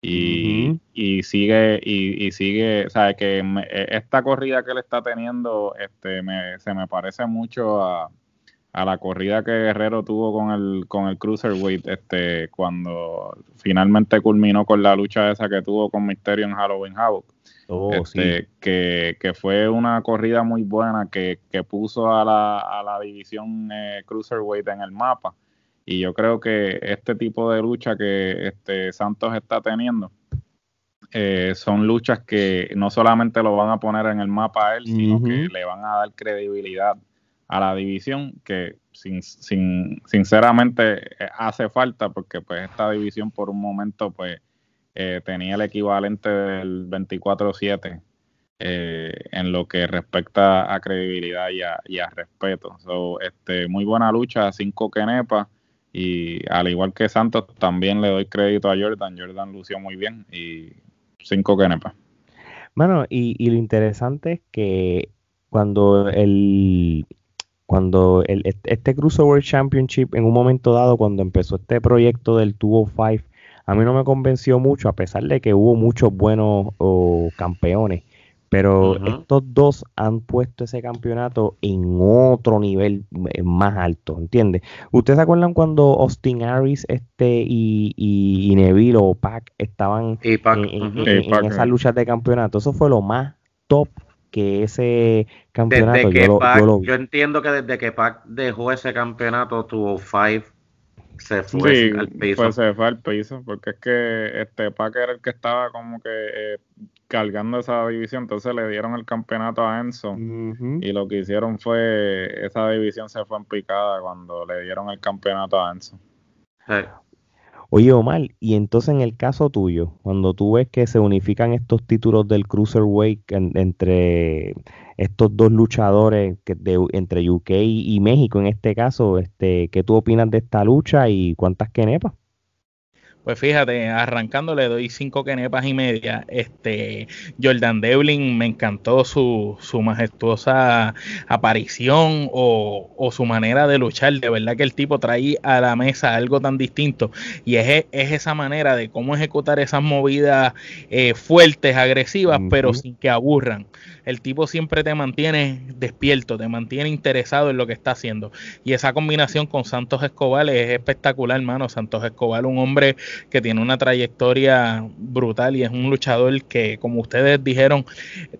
Speaker 2: Y, y sigue, y, sigue, o sea, que e, esta corrida que él está teniendo, este, me, se me parece mucho a, a la corrida que Guerrero tuvo con el con el cruiserweight este cuando finalmente culminó con la lucha esa que tuvo con Misterio en Halloween Havoc. Oh, este, que, que, fue una corrida muy buena que, que puso a la, a la división eh, cruiserweight en el mapa. Y yo creo que este tipo de lucha que este Santos está teniendo eh, son luchas que no solamente lo van a poner en el mapa a él, sino que le van a dar credibilidad a la división que sin, sin, sinceramente eh, hace falta porque pues esta división por un momento pues eh, tenía el equivalente del 24-7 en lo que respecta a credibilidad y a, respeto. So, este, muy buena lucha, cinco Kenepa y al igual que Santos también le doy crédito a Jordan. Jordan lució muy bien y cinco Kenepa.
Speaker 1: Bueno, y, y lo interesante es que cuando el cuando el, este Cruiserweight Championship en un momento dado, cuando empezó este proyecto del 205, a mí no me convenció mucho, a pesar de que hubo muchos buenos campeones. Pero estos dos han puesto ese campeonato en otro nivel más alto, ¿entiendes? ¿Ustedes se acuerdan cuando Austin Aries este, y, y, Neville o Pac estaban en, en esas luchas de campeonato? Eso fue lo más top que ese campeonato
Speaker 4: yo, entiendo que desde que Pac dejó ese campeonato tuvo five se fue al piso.
Speaker 2: Pues se fue al piso, porque es que este Pac era el que estaba como que eh, cargando esa división, entonces le dieron el campeonato a Enzo y lo que hicieron fue, esa división se fue en picada cuando le dieron el campeonato a Enzo.
Speaker 1: Oye, Omar, y entonces en el caso tuyo, cuando tú ves que se unifican estos títulos del Cruiserweight entre estos dos luchadores que entre UK y México en este caso, este, ¿qué tú opinas de esta lucha y cuántas quenepas?
Speaker 3: Pues fíjate, arrancando le doy cinco quenepas y media. Este Jordan Devlin me encantó su, su majestuosa aparición o, o, su manera de luchar. De verdad que el tipo trae a la mesa algo tan distinto. Y es, es esa manera de cómo ejecutar esas movidas eh, fuertes, agresivas, pero sin que aburran el tipo siempre te mantiene despierto, te mantiene interesado en lo que está haciendo. Y esa combinación con Santos Escobar es espectacular, hermano. Santos Escobar, un hombre que tiene una trayectoria brutal y es un luchador que, como ustedes dijeron,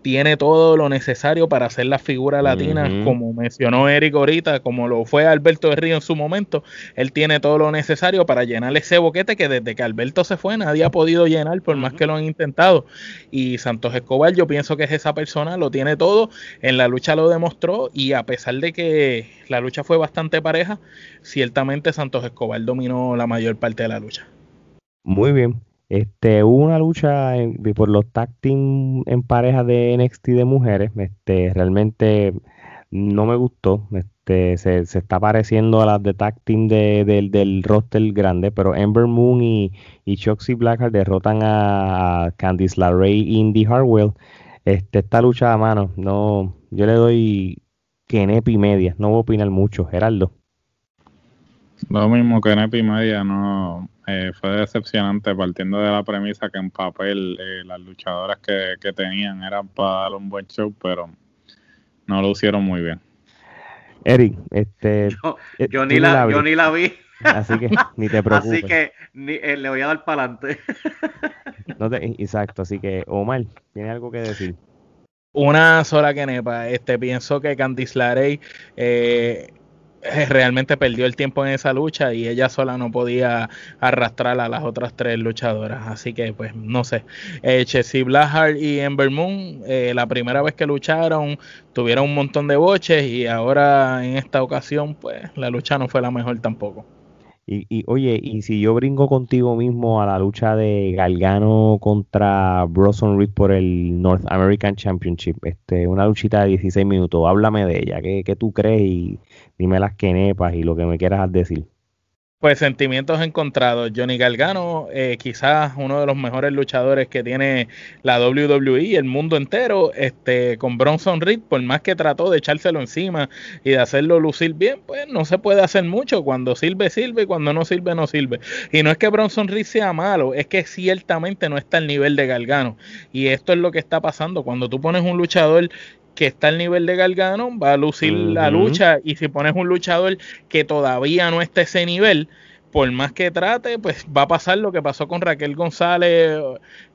Speaker 3: tiene todo lo necesario para hacer la figura latina, como mencionó Eric ahorita, como lo fue Alberto de Río en su momento. Él tiene todo lo necesario para llenar ese boquete que desde que Alberto se fue nadie ha podido llenar, por más que lo han intentado. Y Santos Escobar, yo pienso que es esa persona lo tiene todo, en la lucha lo demostró y a pesar de que la lucha fue bastante pareja, ciertamente Santos Escobar dominó la mayor parte de la lucha.
Speaker 1: Muy bien. Este, hubo una lucha por los tag team en pareja de NXT de mujeres. Este, realmente no me gustó. Este, se, está pareciendo a las de tag team del roster grande, pero Ember Moon y, y Choxy Blackheart derrotan a, Candice LaRae y Indy Hartwell. Este, esta lucha a mano, no, yo le doy Kenepi y media, no voy a opinar mucho, Geraldo.
Speaker 2: Lo mismo que Kenepi y media, no, eh, fue decepcionante partiendo de la premisa que en papel eh, las luchadoras que, tenían eran para dar un buen show, pero no lo hicieron muy bien.
Speaker 1: Eric, este,
Speaker 4: yo, eh, ni, la, yo ni la vi.
Speaker 1: Así que (laughs) ni te preocupes.
Speaker 4: Así que le voy a dar para adelante. (laughs)
Speaker 1: No exacto, así que Omar, ¿tiene algo que decir?
Speaker 3: Una sola que nepa, este, pienso que Candice LaRey eh, eh, realmente perdió el tiempo en esa lucha y ella sola no podía arrastrar a las otras tres luchadoras. Así que, pues, no sé. Eh, Chessy Blahard y Ember Moon, eh, la primera vez que lucharon, tuvieron un montón de boches y ahora en esta ocasión, pues, la lucha no fue la mejor tampoco.
Speaker 1: Y, oye, y si yo brinco contigo mismo a la lucha de Galgano contra Bronson Reed por el North American Championship, este, una luchita de 16 minutos, háblame de ella, ¿qué, qué tú crees? Y dime las quenepas y lo que me quieras decir.
Speaker 3: Pues sentimientos encontrados. Johnny Galgano, eh, quizás uno de los mejores luchadores que tiene la WWE el mundo entero, este, con Bronson Reed, por más que trató de echárselo encima y de hacerlo lucir bien, pues no se puede hacer mucho. Cuando sirve, sirve, cuando no sirve, no sirve. Y no es que Bronson Reed sea malo, es que ciertamente no está al nivel de Galgano. Y esto es lo que está pasando. Cuando tú pones un luchador que está al nivel de Gargano, va a lucir la lucha y si pones un luchador que todavía no está a ese nivel, por más que trate, pues va a pasar lo que pasó con Raquel González,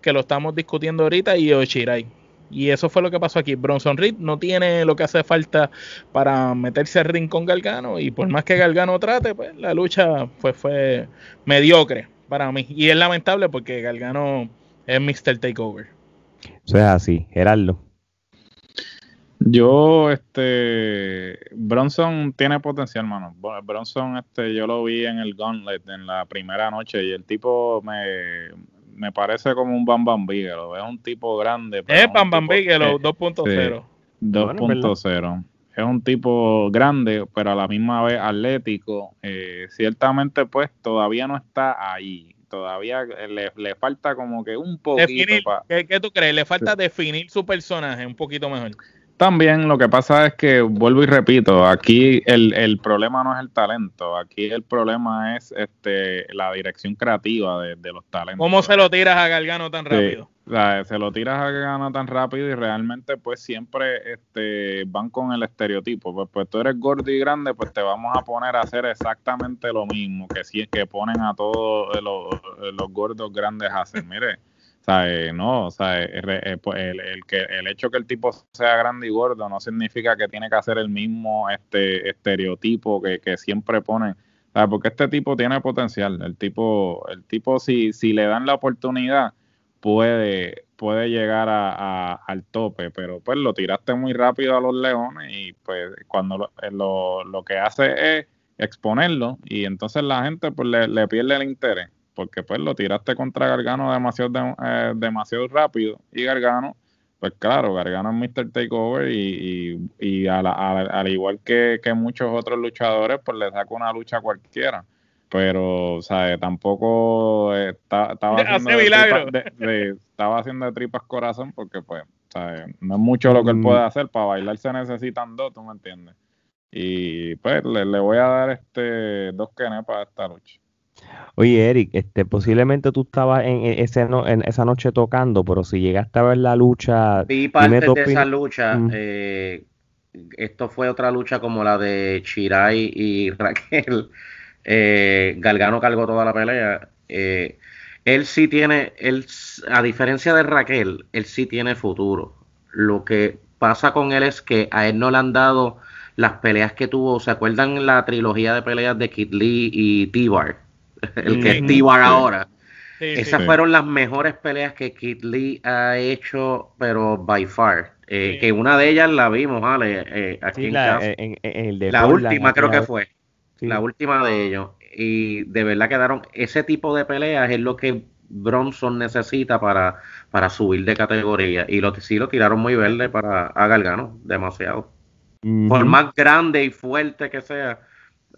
Speaker 3: que lo estamos discutiendo ahorita, y Oshirai. Y eso fue lo que pasó aquí. Bronson Reed no tiene lo que hace falta para meterse al ring con Galgano. Y por más que Galgano trate, pues la lucha fue, fue mediocre para mí. Y es lamentable porque Galgano es Mr. Takeover.
Speaker 1: Eso es así, Gerardo.
Speaker 2: Yo, este, Bronson tiene potencial, mano. Bronson, este, yo lo vi en el Gauntlet en la primera noche y el tipo me, me parece como un Bam Bam Bigelow. Es un tipo grande.
Speaker 3: Es Bam Bam Bigelow 2.0.
Speaker 2: 2.0. es un tipo grande, pero a la misma vez atlético. Eh, ciertamente, pues, todavía no está ahí. Todavía le, le falta como que un poquito.
Speaker 3: ¿qué, ¿qué, tú crees? Le falta definir su personaje un poquito mejor.
Speaker 2: También lo que pasa es que, vuelvo y repito, aquí el, el, problema no es el talento, aquí el problema es este la dirección creativa de, los talentos.
Speaker 3: ¿Cómo se lo tiras a Galgano tan rápido?
Speaker 2: se lo tiras a Galgano tan rápido y realmente pues siempre este, van con el estereotipo. Pues, pues tú eres gordo y grande, pues te vamos a poner a hacer exactamente lo mismo que si es que ponen a todos los, los gordos grandes a hacer. Mire sea, no, o sea, eh, pues, el, el, que, el hecho que el tipo sea grande y gordo no significa que tiene que hacer el mismo este estereotipo que, siempre ponen. Porque este tipo tiene potencial. El tipo, el tipo si, si le dan la oportunidad, puede, llegar a, al tope, pero pues lo tiraste muy rápido a los leones y pues cuando lo, eh, lo, que hace es exponerlo y entonces la gente pues le pierde el interés porque pues lo tiraste contra Gargano demasiado, eh, demasiado rápido y Gargano, pues claro, Gargano es Mr. Takeover y, y, al igual que, muchos otros luchadores, pues le saca una lucha cualquiera. Pero, o sea, tampoco estaba, haciendo de estaba haciendo de tripas corazón porque, pues, no es mucho lo que él mm. puede hacer. Para bailar se necesitan dos, ¿tú me entiendes? Y pues le, le voy a dar este dos kenes para esta lucha.
Speaker 1: Oye, Eric, este, posiblemente tú estabas en, ese en esa noche tocando, pero si llegaste a ver la lucha.
Speaker 4: Vi parte de esa lucha. Mm. Eh, esto fue otra lucha como la de Chirai y (laughs) Raquel. Eh, Galgano cargó toda la pelea. Eh, él sí tiene, él, a diferencia de Raquel, él sí tiene futuro. Lo que pasa con él es que a él no le han dado las peleas que tuvo. ¿Se acuerdan la trilogía de peleas de Kid Lee y T-Bar? El que es T-Bar ahora. Esas fueron las mejores peleas que Kid Lee ha hecho, pero by far. Eh, que una de ellas la vimos, ¿vale? Eh, aquí en, la, la última creo que fue. La última de ellos. Y de verdad quedaron. Ese tipo de peleas es lo que Bronson necesita para, para subir de categoría. Y lo, sí lo tiraron muy verde para a Galgano, demasiado. Por más grande y fuerte que sea,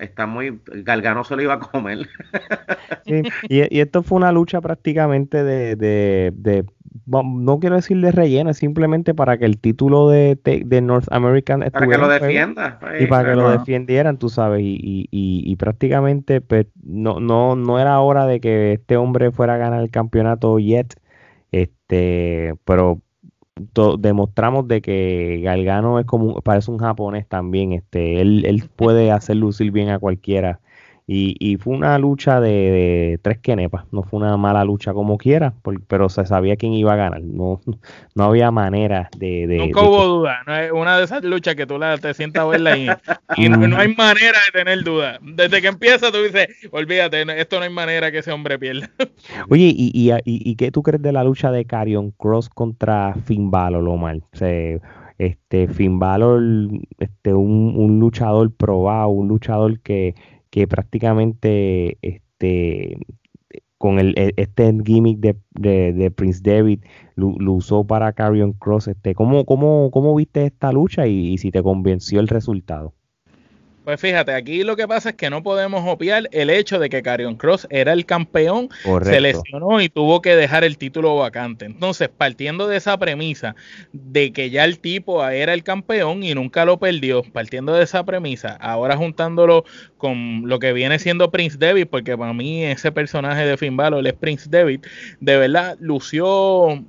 Speaker 4: está muy. Galgano se lo iba a comer. (laughs)
Speaker 1: y, esto fue una lucha prácticamente de, de, no quiero decir de relleno, simplemente para que el título de, de North American
Speaker 4: para que lo defienda
Speaker 1: y para que lo defendieran, tú sabes, y, y, y, prácticamente pues, no, no, no era hora de que este hombre fuera a ganar el campeonato yet, este, pero demostramos de que Galgano es como parece un japonés también este él, él puede hacer lucir bien a cualquiera y, fue una lucha de, tres quenepas, no fue una mala lucha como quiera, pero se sabía quién iba a ganar, no, (laughs) no había manera de... de
Speaker 3: Nunca hubo duda, no una de esas luchas que tú la, te sientas a verla y, (laughs) no, hay manera de tener duda. Desde que empieza tú dices, olvídate, esto no hay manera que ese hombre pierda. (laughs)
Speaker 1: Oye, ¿y, y, y, qué tú crees de la lucha de Carion Cross contra Finn Balor, Omar? Se, este, Finn Balor, este, un, un luchador probado, un luchador que que prácticamente este con el, e, este gimmick de, de, Prince David lo, usó para Carrion Cross. Este, ¿cómo, cómo, ¿Cómo viste esta lucha y si te convenció el resultado?
Speaker 3: Pues fíjate, aquí lo que pasa es que no podemos obviar el hecho de que Carion Cross era el campeón, se lesionó y tuvo que dejar el título vacante. Entonces, partiendo de esa premisa de que ya el tipo era el campeón y nunca lo perdió, partiendo de esa premisa, ahora juntándolo con lo que viene siendo Prince David, porque para mí ese personaje de Finn Balor es Prince David, de verdad lució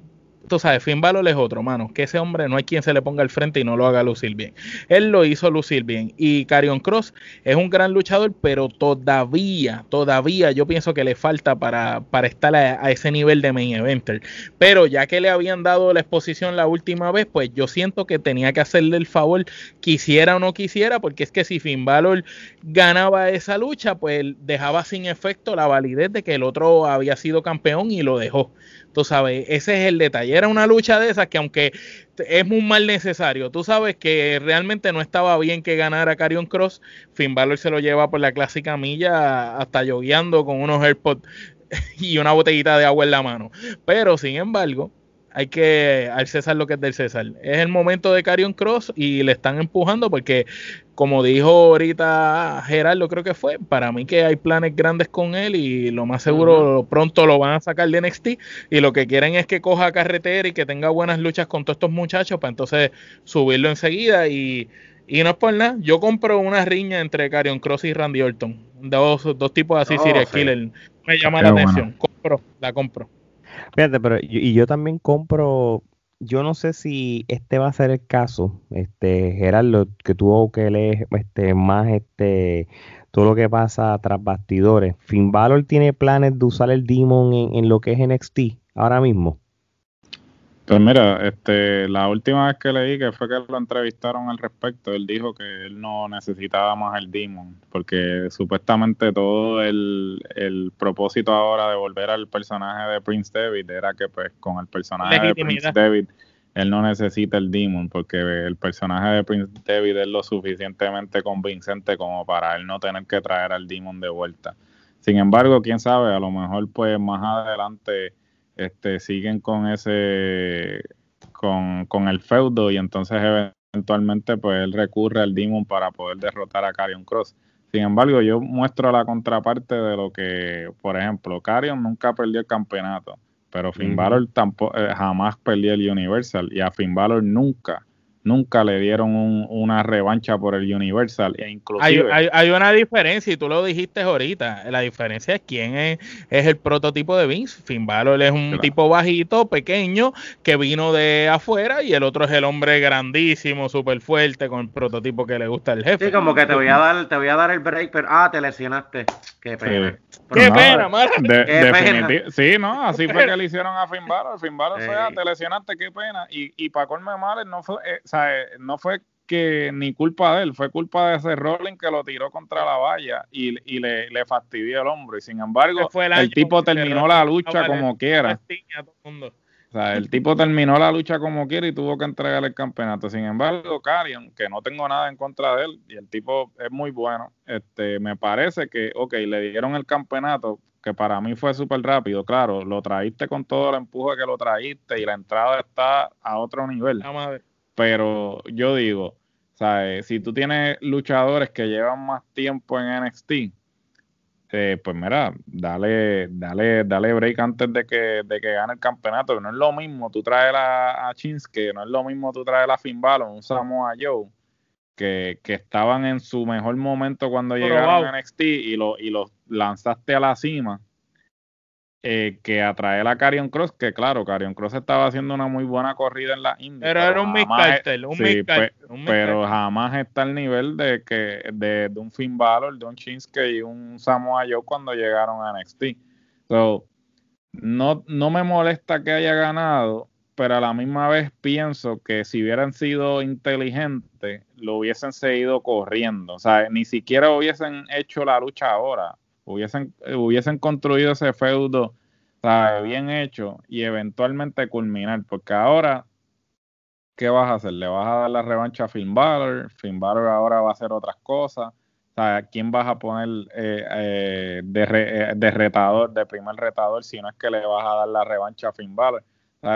Speaker 3: tú sabes, Finn Balor es otro, mano, que ese hombre no hay quien se le ponga al frente y no lo haga lucir bien. Él lo hizo lucir bien. Y Carion Cross es un gran luchador, pero todavía, todavía yo pienso que le falta para, para estar a, ese nivel de main eventer. Pero ya que le habían dado la exposición la última vez, pues yo siento que tenía que hacerle el favor, quisiera o no quisiera, porque es que si Finn Balor ganaba esa lucha, pues dejaba sin efecto la validez de que el otro había sido campeón y lo dejó. Tú sabes, ese es el detalle. Era una lucha de esas que aunque es muy mal necesario, tú sabes que realmente no estaba bien que ganara Carion Cross. Finn Balor se lo lleva por la clásica milla hasta lloviando con unos AirPods (laughs) y una botellita de agua en la mano. Pero sin embargo, hay que al César lo que es del César. Es el momento de Carion Cross y le están empujando porque, como dijo ahorita Gerardo, creo que fue, para mí que hay planes grandes con él y lo más seguro pronto lo van a sacar de NXT y lo que quieren es que coja carretera y que tenga buenas luchas con todos estos muchachos para entonces subirlo enseguida y, y no es por nada, yo compro una riña entre Carion Cross y Randy Orton, dos, dos tipos así, oh, serial killer, me llama la atención, compro, la compro.
Speaker 1: Fíjate, pero y yo también compro, yo no sé si este va a ser el caso, este Gerardo, que tuvo que leer este, más este todo lo que pasa tras bastidores. Finn tiene planes de usar el Demon en, en lo que es NXT ahora mismo.
Speaker 2: Pues mira, este, la última vez que leí que fue que lo entrevistaron al respecto, él dijo que él no necesitaba más el Demon, porque supuestamente todo el, propósito ahora de volver al personaje de Prince David era que pues con el personaje de Prince David él no necesita el Demon, porque el personaje de Prince David es lo suficientemente convincente como para él no tener que traer al Demon de vuelta. Sin embargo, quién sabe, a lo mejor pues más adelante este, siguen con ese, con, el feudo y entonces eventualmente pues él recurre al Demon para poder derrotar a Carion Cross. Sin embargo, yo muestro la contraparte de lo que, por ejemplo, Carion nunca perdió el campeonato, pero Finn Balor tampoco, eh, jamás perdió el Universal y a Finn Balor nunca nunca le dieron una revancha por el Universal. E inclusive,
Speaker 3: hay, hay, una diferencia, y tú lo dijiste ahorita. La diferencia es quién es, es el prototipo de Vince. Finn Balor es un tipo bajito, pequeño, que vino de afuera, y el otro es el hombre grandísimo, súper fuerte, con el prototipo que le gusta al jefe.
Speaker 4: Sí, como que te voy a dar, te voy a dar el break, pero ah, te lesionaste. Qué pena.
Speaker 3: Qué pena,
Speaker 2: Sí, no, así fue que le hicieron a Finn Balor. Finn Balor fue, ah, te lesionaste, qué pena. Y, y para colme mal, no fue, eh, sea, eh, no fue que ni culpa de él, fue culpa de ese Rolling que lo tiró contra la valla y, le, le, fastidió el hombro. Y sin embargo, el, tipo terminó la lucha como quiera. O sea, el tipo terminó la lucha como quiera y tuvo que entregar el campeonato. Sin embargo, Carion, que no tengo nada en contra de él, y el tipo es muy bueno, este, me parece que, ok, le dieron el campeonato, que para mí fue súper rápido, claro, lo traíste con todo el empuje que lo traíste y la entrada está a otro nivel. Pero yo digo, ¿sabes? si tú tienes luchadores que llevan más tiempo en NXT, eh, pues mira, dale, dale, dale break antes de que, de que gane el campeonato, no es lo mismo tú traes a, a Shinsuke, no es lo mismo tú traes a Finn Balor, un Samoa Joe, que, que estaban en su mejor momento cuando llegaron a NXT y, lo, y los lanzaste a la cima eh, que atrae a Carion Cross, que claro, Carion Cross estaba haciendo una muy buena corrida en la India.
Speaker 3: Pero, era un miscartel, un, sí, pues,
Speaker 2: Pero jamás está al nivel de que de, un Finn Balor, de un Shinsuke y un Samoa Joe cuando llegaron a NXT. So, no, no me molesta que haya ganado, pero a la misma vez pienso que si hubieran sido inteligentes, lo hubiesen seguido corriendo. O sea, ni siquiera hubiesen hecho la lucha ahora hubiesen, hubiesen construido ese feudo bien hecho y eventualmente culminar, porque ahora, ¿qué vas a hacer? ¿Le vas a dar la revancha a Finn Balor? Finn Balor ahora va a hacer otras cosas. ¿quién vas a poner eh, eh, de, eh, de, retador, de primer retador, si no es que le vas a dar la revancha a Finn Balor?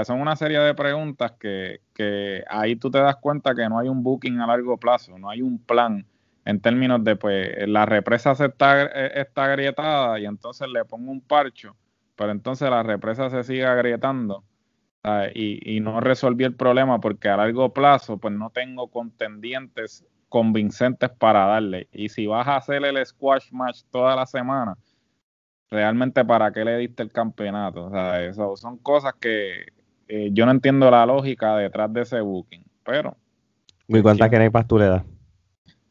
Speaker 2: Son una serie de preguntas que, que ahí tú te das cuenta que no hay un booking a largo plazo, no hay un plan en términos de, pues, la represa se está, eh, está agrietada y entonces le pongo un parcho, pero entonces la represa se sigue agrietando y, y, no resolví el problema porque a largo plazo, pues no tengo contendientes convincentes para darle. Y si vas a hacer el squash match toda la semana, realmente para qué le diste el campeonato. O sea, eso son cosas que, eh, yo no entiendo la lógica detrás de ese booking, pero...
Speaker 1: ¿Y cuántas kenepas tú le das?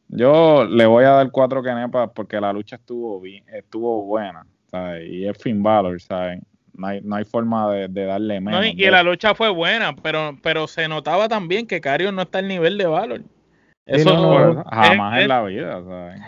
Speaker 2: Yo le voy a dar cuatro kenepas porque la lucha estuvo bien, estuvo buena, ¿sabes? Y es Finn Balor, ¿sabes? No hay, no hay forma de, darle menos.
Speaker 3: y, la lucha fue buena, pero, pero se notaba también que Cario no está al nivel de Valor.
Speaker 2: Eso jamás en la vida, ¿sabes?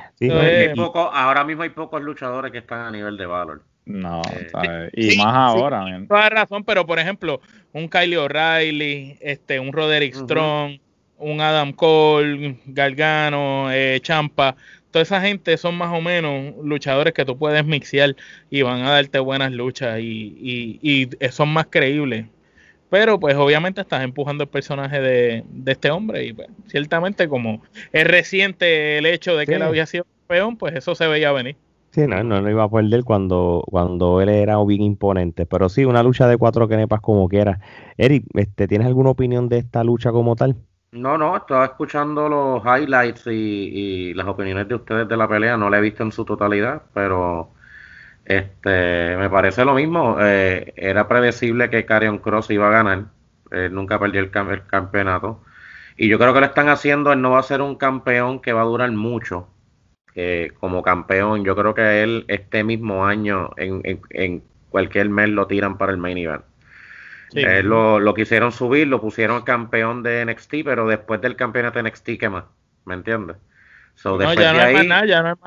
Speaker 4: ahora mismo hay pocos luchadores que están a nivel de Valor.
Speaker 2: No, eh, Y más ahora.
Speaker 3: toda razón, pero por ejemplo, un Kylie O'Reilly, este, un Roderick Strong, un Adam Cole, Gargano, eh, Champa, toda esa gente son más o menos luchadores que tú puedes mixear y van a darte buenas luchas y, y, son más creíbles. Pero pues obviamente estás empujando el personaje de, este hombre y pues, ciertamente como es reciente el hecho de que él había sido campeón, pues eso se veía venir.
Speaker 1: Sí, no, no lo iba a perder cuando, cuando él era bien imponente. Pero sí, una lucha de cuatro kenepas como quiera. Eric, este, ¿tienes alguna opinión de esta lucha como tal?
Speaker 4: No, no, estaba escuchando los highlights y, las opiniones de ustedes de la pelea. No la he visto en su totalidad, pero este me parece lo mismo. Eh, era predecible que Carion Cross iba a ganar. nunca perdió el, el campeonato. Y yo creo que lo están haciendo. Él no va a ser un campeón que va a durar mucho como campeón. Yo creo que él este mismo año, en, en, cualquier mes, lo tiran para el main event. Lo, lo, quisieron subir, lo pusieron campeón de NXT, pero después del campeonato de NXT, ¿qué más? ¿Me entiendes?
Speaker 3: después de ahí,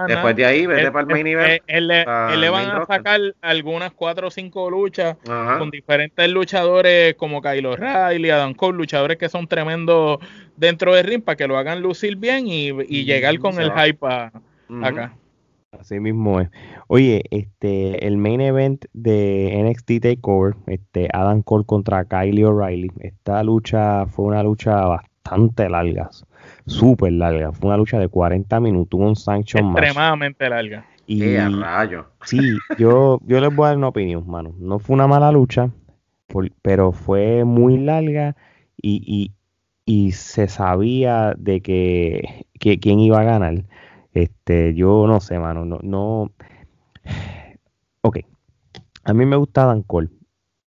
Speaker 4: después de ahí, vete para el main event.
Speaker 3: Él, le, van a sacar algunas cuatro o cinco luchas con diferentes luchadores como Kylo Riley, Adam Cole, luchadores que son tremendos dentro del ring para que lo hagan lucir bien y, y llegar con el hype a, acá.
Speaker 1: Así mismo es. Oye, este, el main event de NXT Takeover, este, Adam Cole contra Kylie O'Reilly. Esta lucha fue una lucha bastante larga, súper larga. Fue una lucha de 40 minutos, un sanction
Speaker 3: más. Extremadamente larga.
Speaker 1: Y rayo. sí, yo, yo les voy a dar una opinión, mano. No fue una mala lucha, pero fue muy larga y, y, y se sabía de que, que quién iba a ganar. Este, yo no sé, mano, no, no. Ok. A mí me gusta Dan Cole,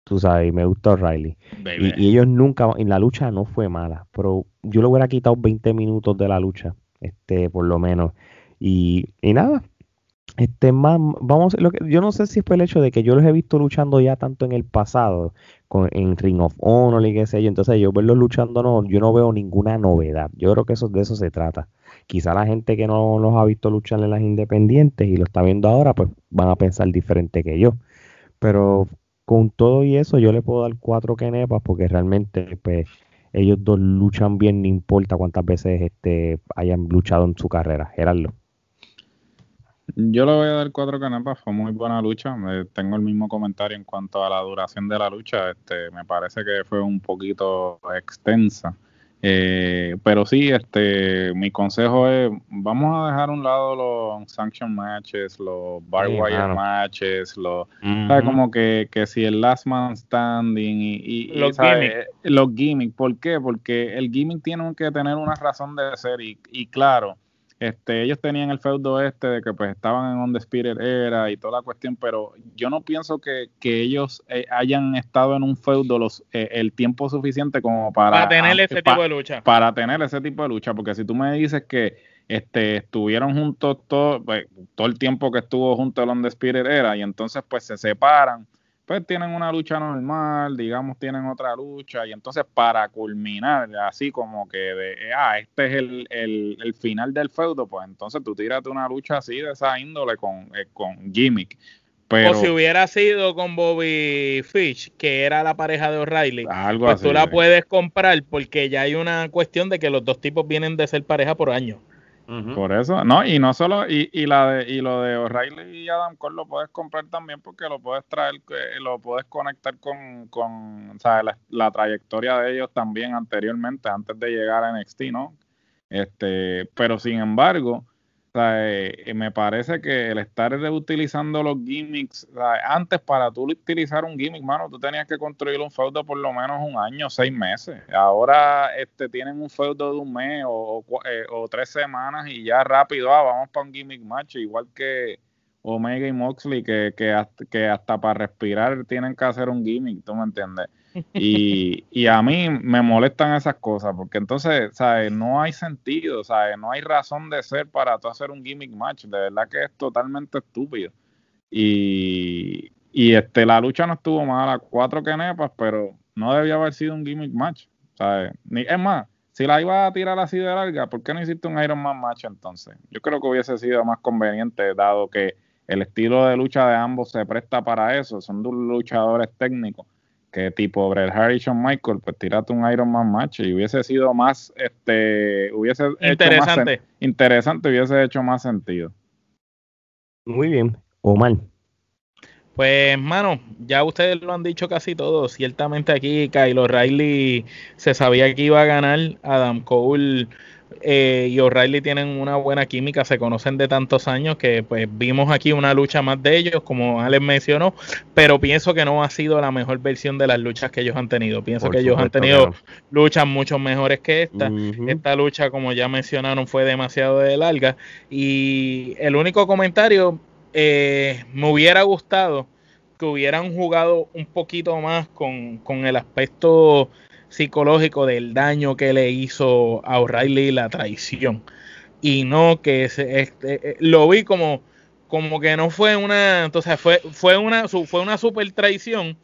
Speaker 1: tú sabes, y me gusta Riley. Y, ellos nunca, en la lucha no fue mala, pero yo le hubiera quitado 20 minutos de la lucha, este, por lo menos. Y, y nada, este más, vamos, lo que, yo no sé si fue el hecho de que yo los he visto luchando ya tanto en el pasado, con, en Ring of Honor y qué sé yo, entonces yo verlos luchando no, yo no veo ninguna novedad. Yo creo que eso de eso se trata. Quizá la gente que no los ha visto luchar en las independientes y lo está viendo ahora, pues van a pensar diferente que yo. Pero con todo y eso, yo le puedo dar cuatro kenepas porque realmente, pues, ellos dos luchan bien, no importa cuántas veces este, hayan luchado en su carrera. Gerardo.
Speaker 2: Yo le voy a dar cuatro canepas, fue muy buena lucha. tengo el mismo comentario en cuanto a la duración de la lucha. Este, me parece que fue un poquito extensa. Eh, pero sí, este, mi consejo es, vamos a dejar a un lado los sanction matches, los bar wire matches, los, Como que, que si el last man standing y,
Speaker 3: los, gimmicks.
Speaker 2: los gimmicks. ¿Por qué? Porque el gimmick tiene que tener una razón de ser y, y claro, este, ellos tenían el feudo este de que pues estaban en On the Spirit era y toda la cuestión, pero yo no pienso que, ellos eh, hayan estado en un feudo los, eh, el tiempo suficiente como para,
Speaker 3: para tener ese tipo de lucha.
Speaker 2: Para tener ese tipo de lucha, porque si tú me dices que este, estuvieron juntos todo, pues, todo el tiempo que estuvo junto el On the Spirit era y entonces pues se separan pues tienen una lucha normal, digamos tienen otra lucha, y entonces para culminar, así como que de, ah, este es el, el, final del feudo, pues entonces tú tírate una lucha así de esa índole con, eh, con gimmick. Pero,
Speaker 3: o si hubiera sido con Bobby Fish, que era la pareja de O'Reilly, pues tú la puedes comprar porque ya hay una cuestión de que los dos tipos vienen de ser pareja por años.
Speaker 2: Por eso, no, y no solo, y, y, la de, y lo de O'Reilly y Adam Cole lo puedes comprar también porque lo puedes traer, lo puedes conectar con, con La, la, trayectoria de ellos también anteriormente, antes de llegar a NXT, ¿no? Este, pero sin embargo, eh, me parece que el estar utilizando los gimmicks, antes para tú utilizar un gimmick, mano, tú tenías que construir un feudo por lo menos un año, seis meses. Ahora este, tienen un feudo de un mes o, eh, o, tres semanas y ya rápido, ah, vamos para un gimmick match, igual que Omega y Moxley, que, que, hasta, que hasta para respirar tienen que hacer un gimmick, ¿tú me entiendes? Y, (laughs) y a mí me molestan esas cosas, porque entonces, ¿sabes? No hay sentido, ¿sabes? No hay razón de ser para tú hacer un gimmick match. De verdad que es totalmente estúpido. Y, y este, la lucha no estuvo mala, cuatro quenepas, pero no debía haber sido un gimmick match. ¿sabes? Ni, es más, si la iba a tirar así de larga, ¿por qué no hiciste un Iron Man match entonces? Yo creo que hubiese sido más conveniente, dado que el estilo de lucha de ambos se presta para eso. Son dos luchadores técnicos que tipo Bret Hart y Shawn Michael, pues tírate un Iron Man match y hubiese sido más, este, hubiese
Speaker 3: interesante.
Speaker 2: hecho más interesante, hubiese hecho más sentido.
Speaker 1: Muy bien, Omar.
Speaker 3: Pues, mano, ya ustedes lo han dicho casi todo. Ciertamente aquí Kyle O'Reilly se sabía que iba a ganar. Adam Cole eh, y O'Reilly tienen una buena química, se conocen de tantos años que pues vimos aquí una lucha más de ellos, como Alex mencionó, pero pienso que no ha sido la mejor versión de las luchas que ellos han tenido. Pienso que ellos han tenido luchas mucho mejores que esta. Esta lucha, como ya mencionaron, fue demasiado de larga. Y el único comentario eh, me hubiera gustado que hubieran jugado un poquito más con, el aspecto psicológico del daño que le hizo a O'Reilly la traición. Y no que se, este, eh, lo vi como, como que no fue una, entonces fue, fue una, fue una super traición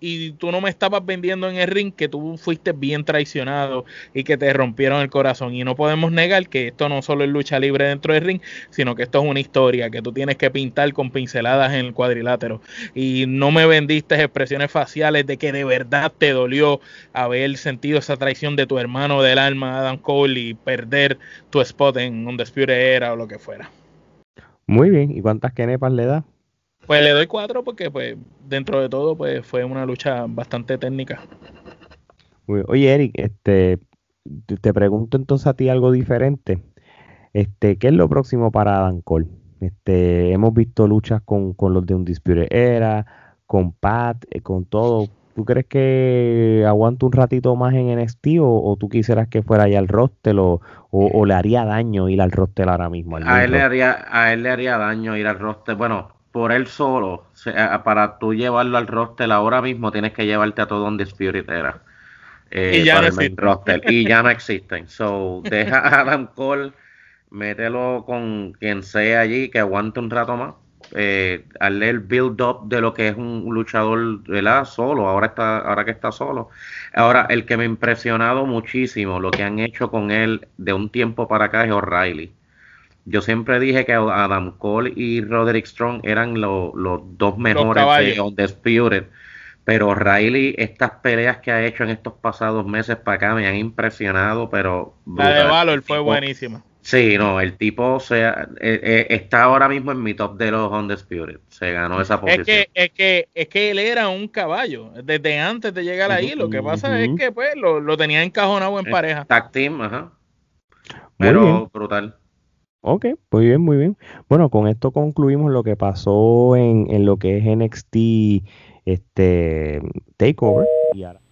Speaker 3: y tú no me estabas vendiendo en el ring que tú fuiste bien traicionado y que te rompieron el corazón. Y no podemos negar que esto no solo es lucha libre dentro del ring, sino que esto es una historia que tú tienes que pintar con pinceladas en el cuadrilátero. Y no me vendiste expresiones faciales de que de verdad te dolió haber sentido esa traición de tu hermano del alma, Adam Cole, y perder tu spot en Undisputed Era o lo que fuera.
Speaker 1: Muy bien, ¿y cuántas kenepas le da?
Speaker 3: Pues le doy cuatro porque pues dentro de todo pues fue una lucha bastante técnica.
Speaker 1: Oye Eric, este te pregunto entonces a ti algo diferente. Este, ¿qué es lo próximo para Adam Cole? Este, hemos visto luchas con, los de Undisputed Era, con Pat, eh, con todo. ¿Tú crees que aguanta un ratito más en NXT o, o tú quisieras que fuera ya al roster o, o, le haría daño ir al roster ahora mismo?
Speaker 4: A él, le haría, a él le haría daño ir al roster. Bueno, por él solo, para tú llevarlo al roster ahora mismo, tienes que llevarte a todo un Spirit era.
Speaker 3: Eh, y ya no existen.
Speaker 4: Roster, y ya no existen. So, (laughs) deja a Adam Cole, mételo con quien sea allí, que aguante un rato más. Eh, hazle el build up de lo que es un luchador ¿verdad? solo, ahora está, ahora que está solo. Ahora, el que me ha impresionado muchísimo, lo que han hecho con él de un tiempo para acá es O'Reilly yo siempre dije que Adam Cole y Roderick Strong eran los dos mejores de Undisputed. Pero Riley, estas peleas que ha hecho en estos pasados meses para acá me han impresionado, pero...
Speaker 3: La de Valor fue buenísima.
Speaker 4: Sí, no, el tipo sea, eh, eh, está ahora mismo en mi top de los Undisputed. Se ganó esa posición.
Speaker 3: Es que, es que, es que él era un caballo desde antes de llegar ahí. Lo que pasa es que pues lo, lo tenía encajonado en pareja.
Speaker 4: Tag team, ajá. Pero brutal.
Speaker 1: Ok, muy bien, muy bien. Bueno, con esto concluimos lo que pasó en, en lo que es NXT este, Takeover. Y ahora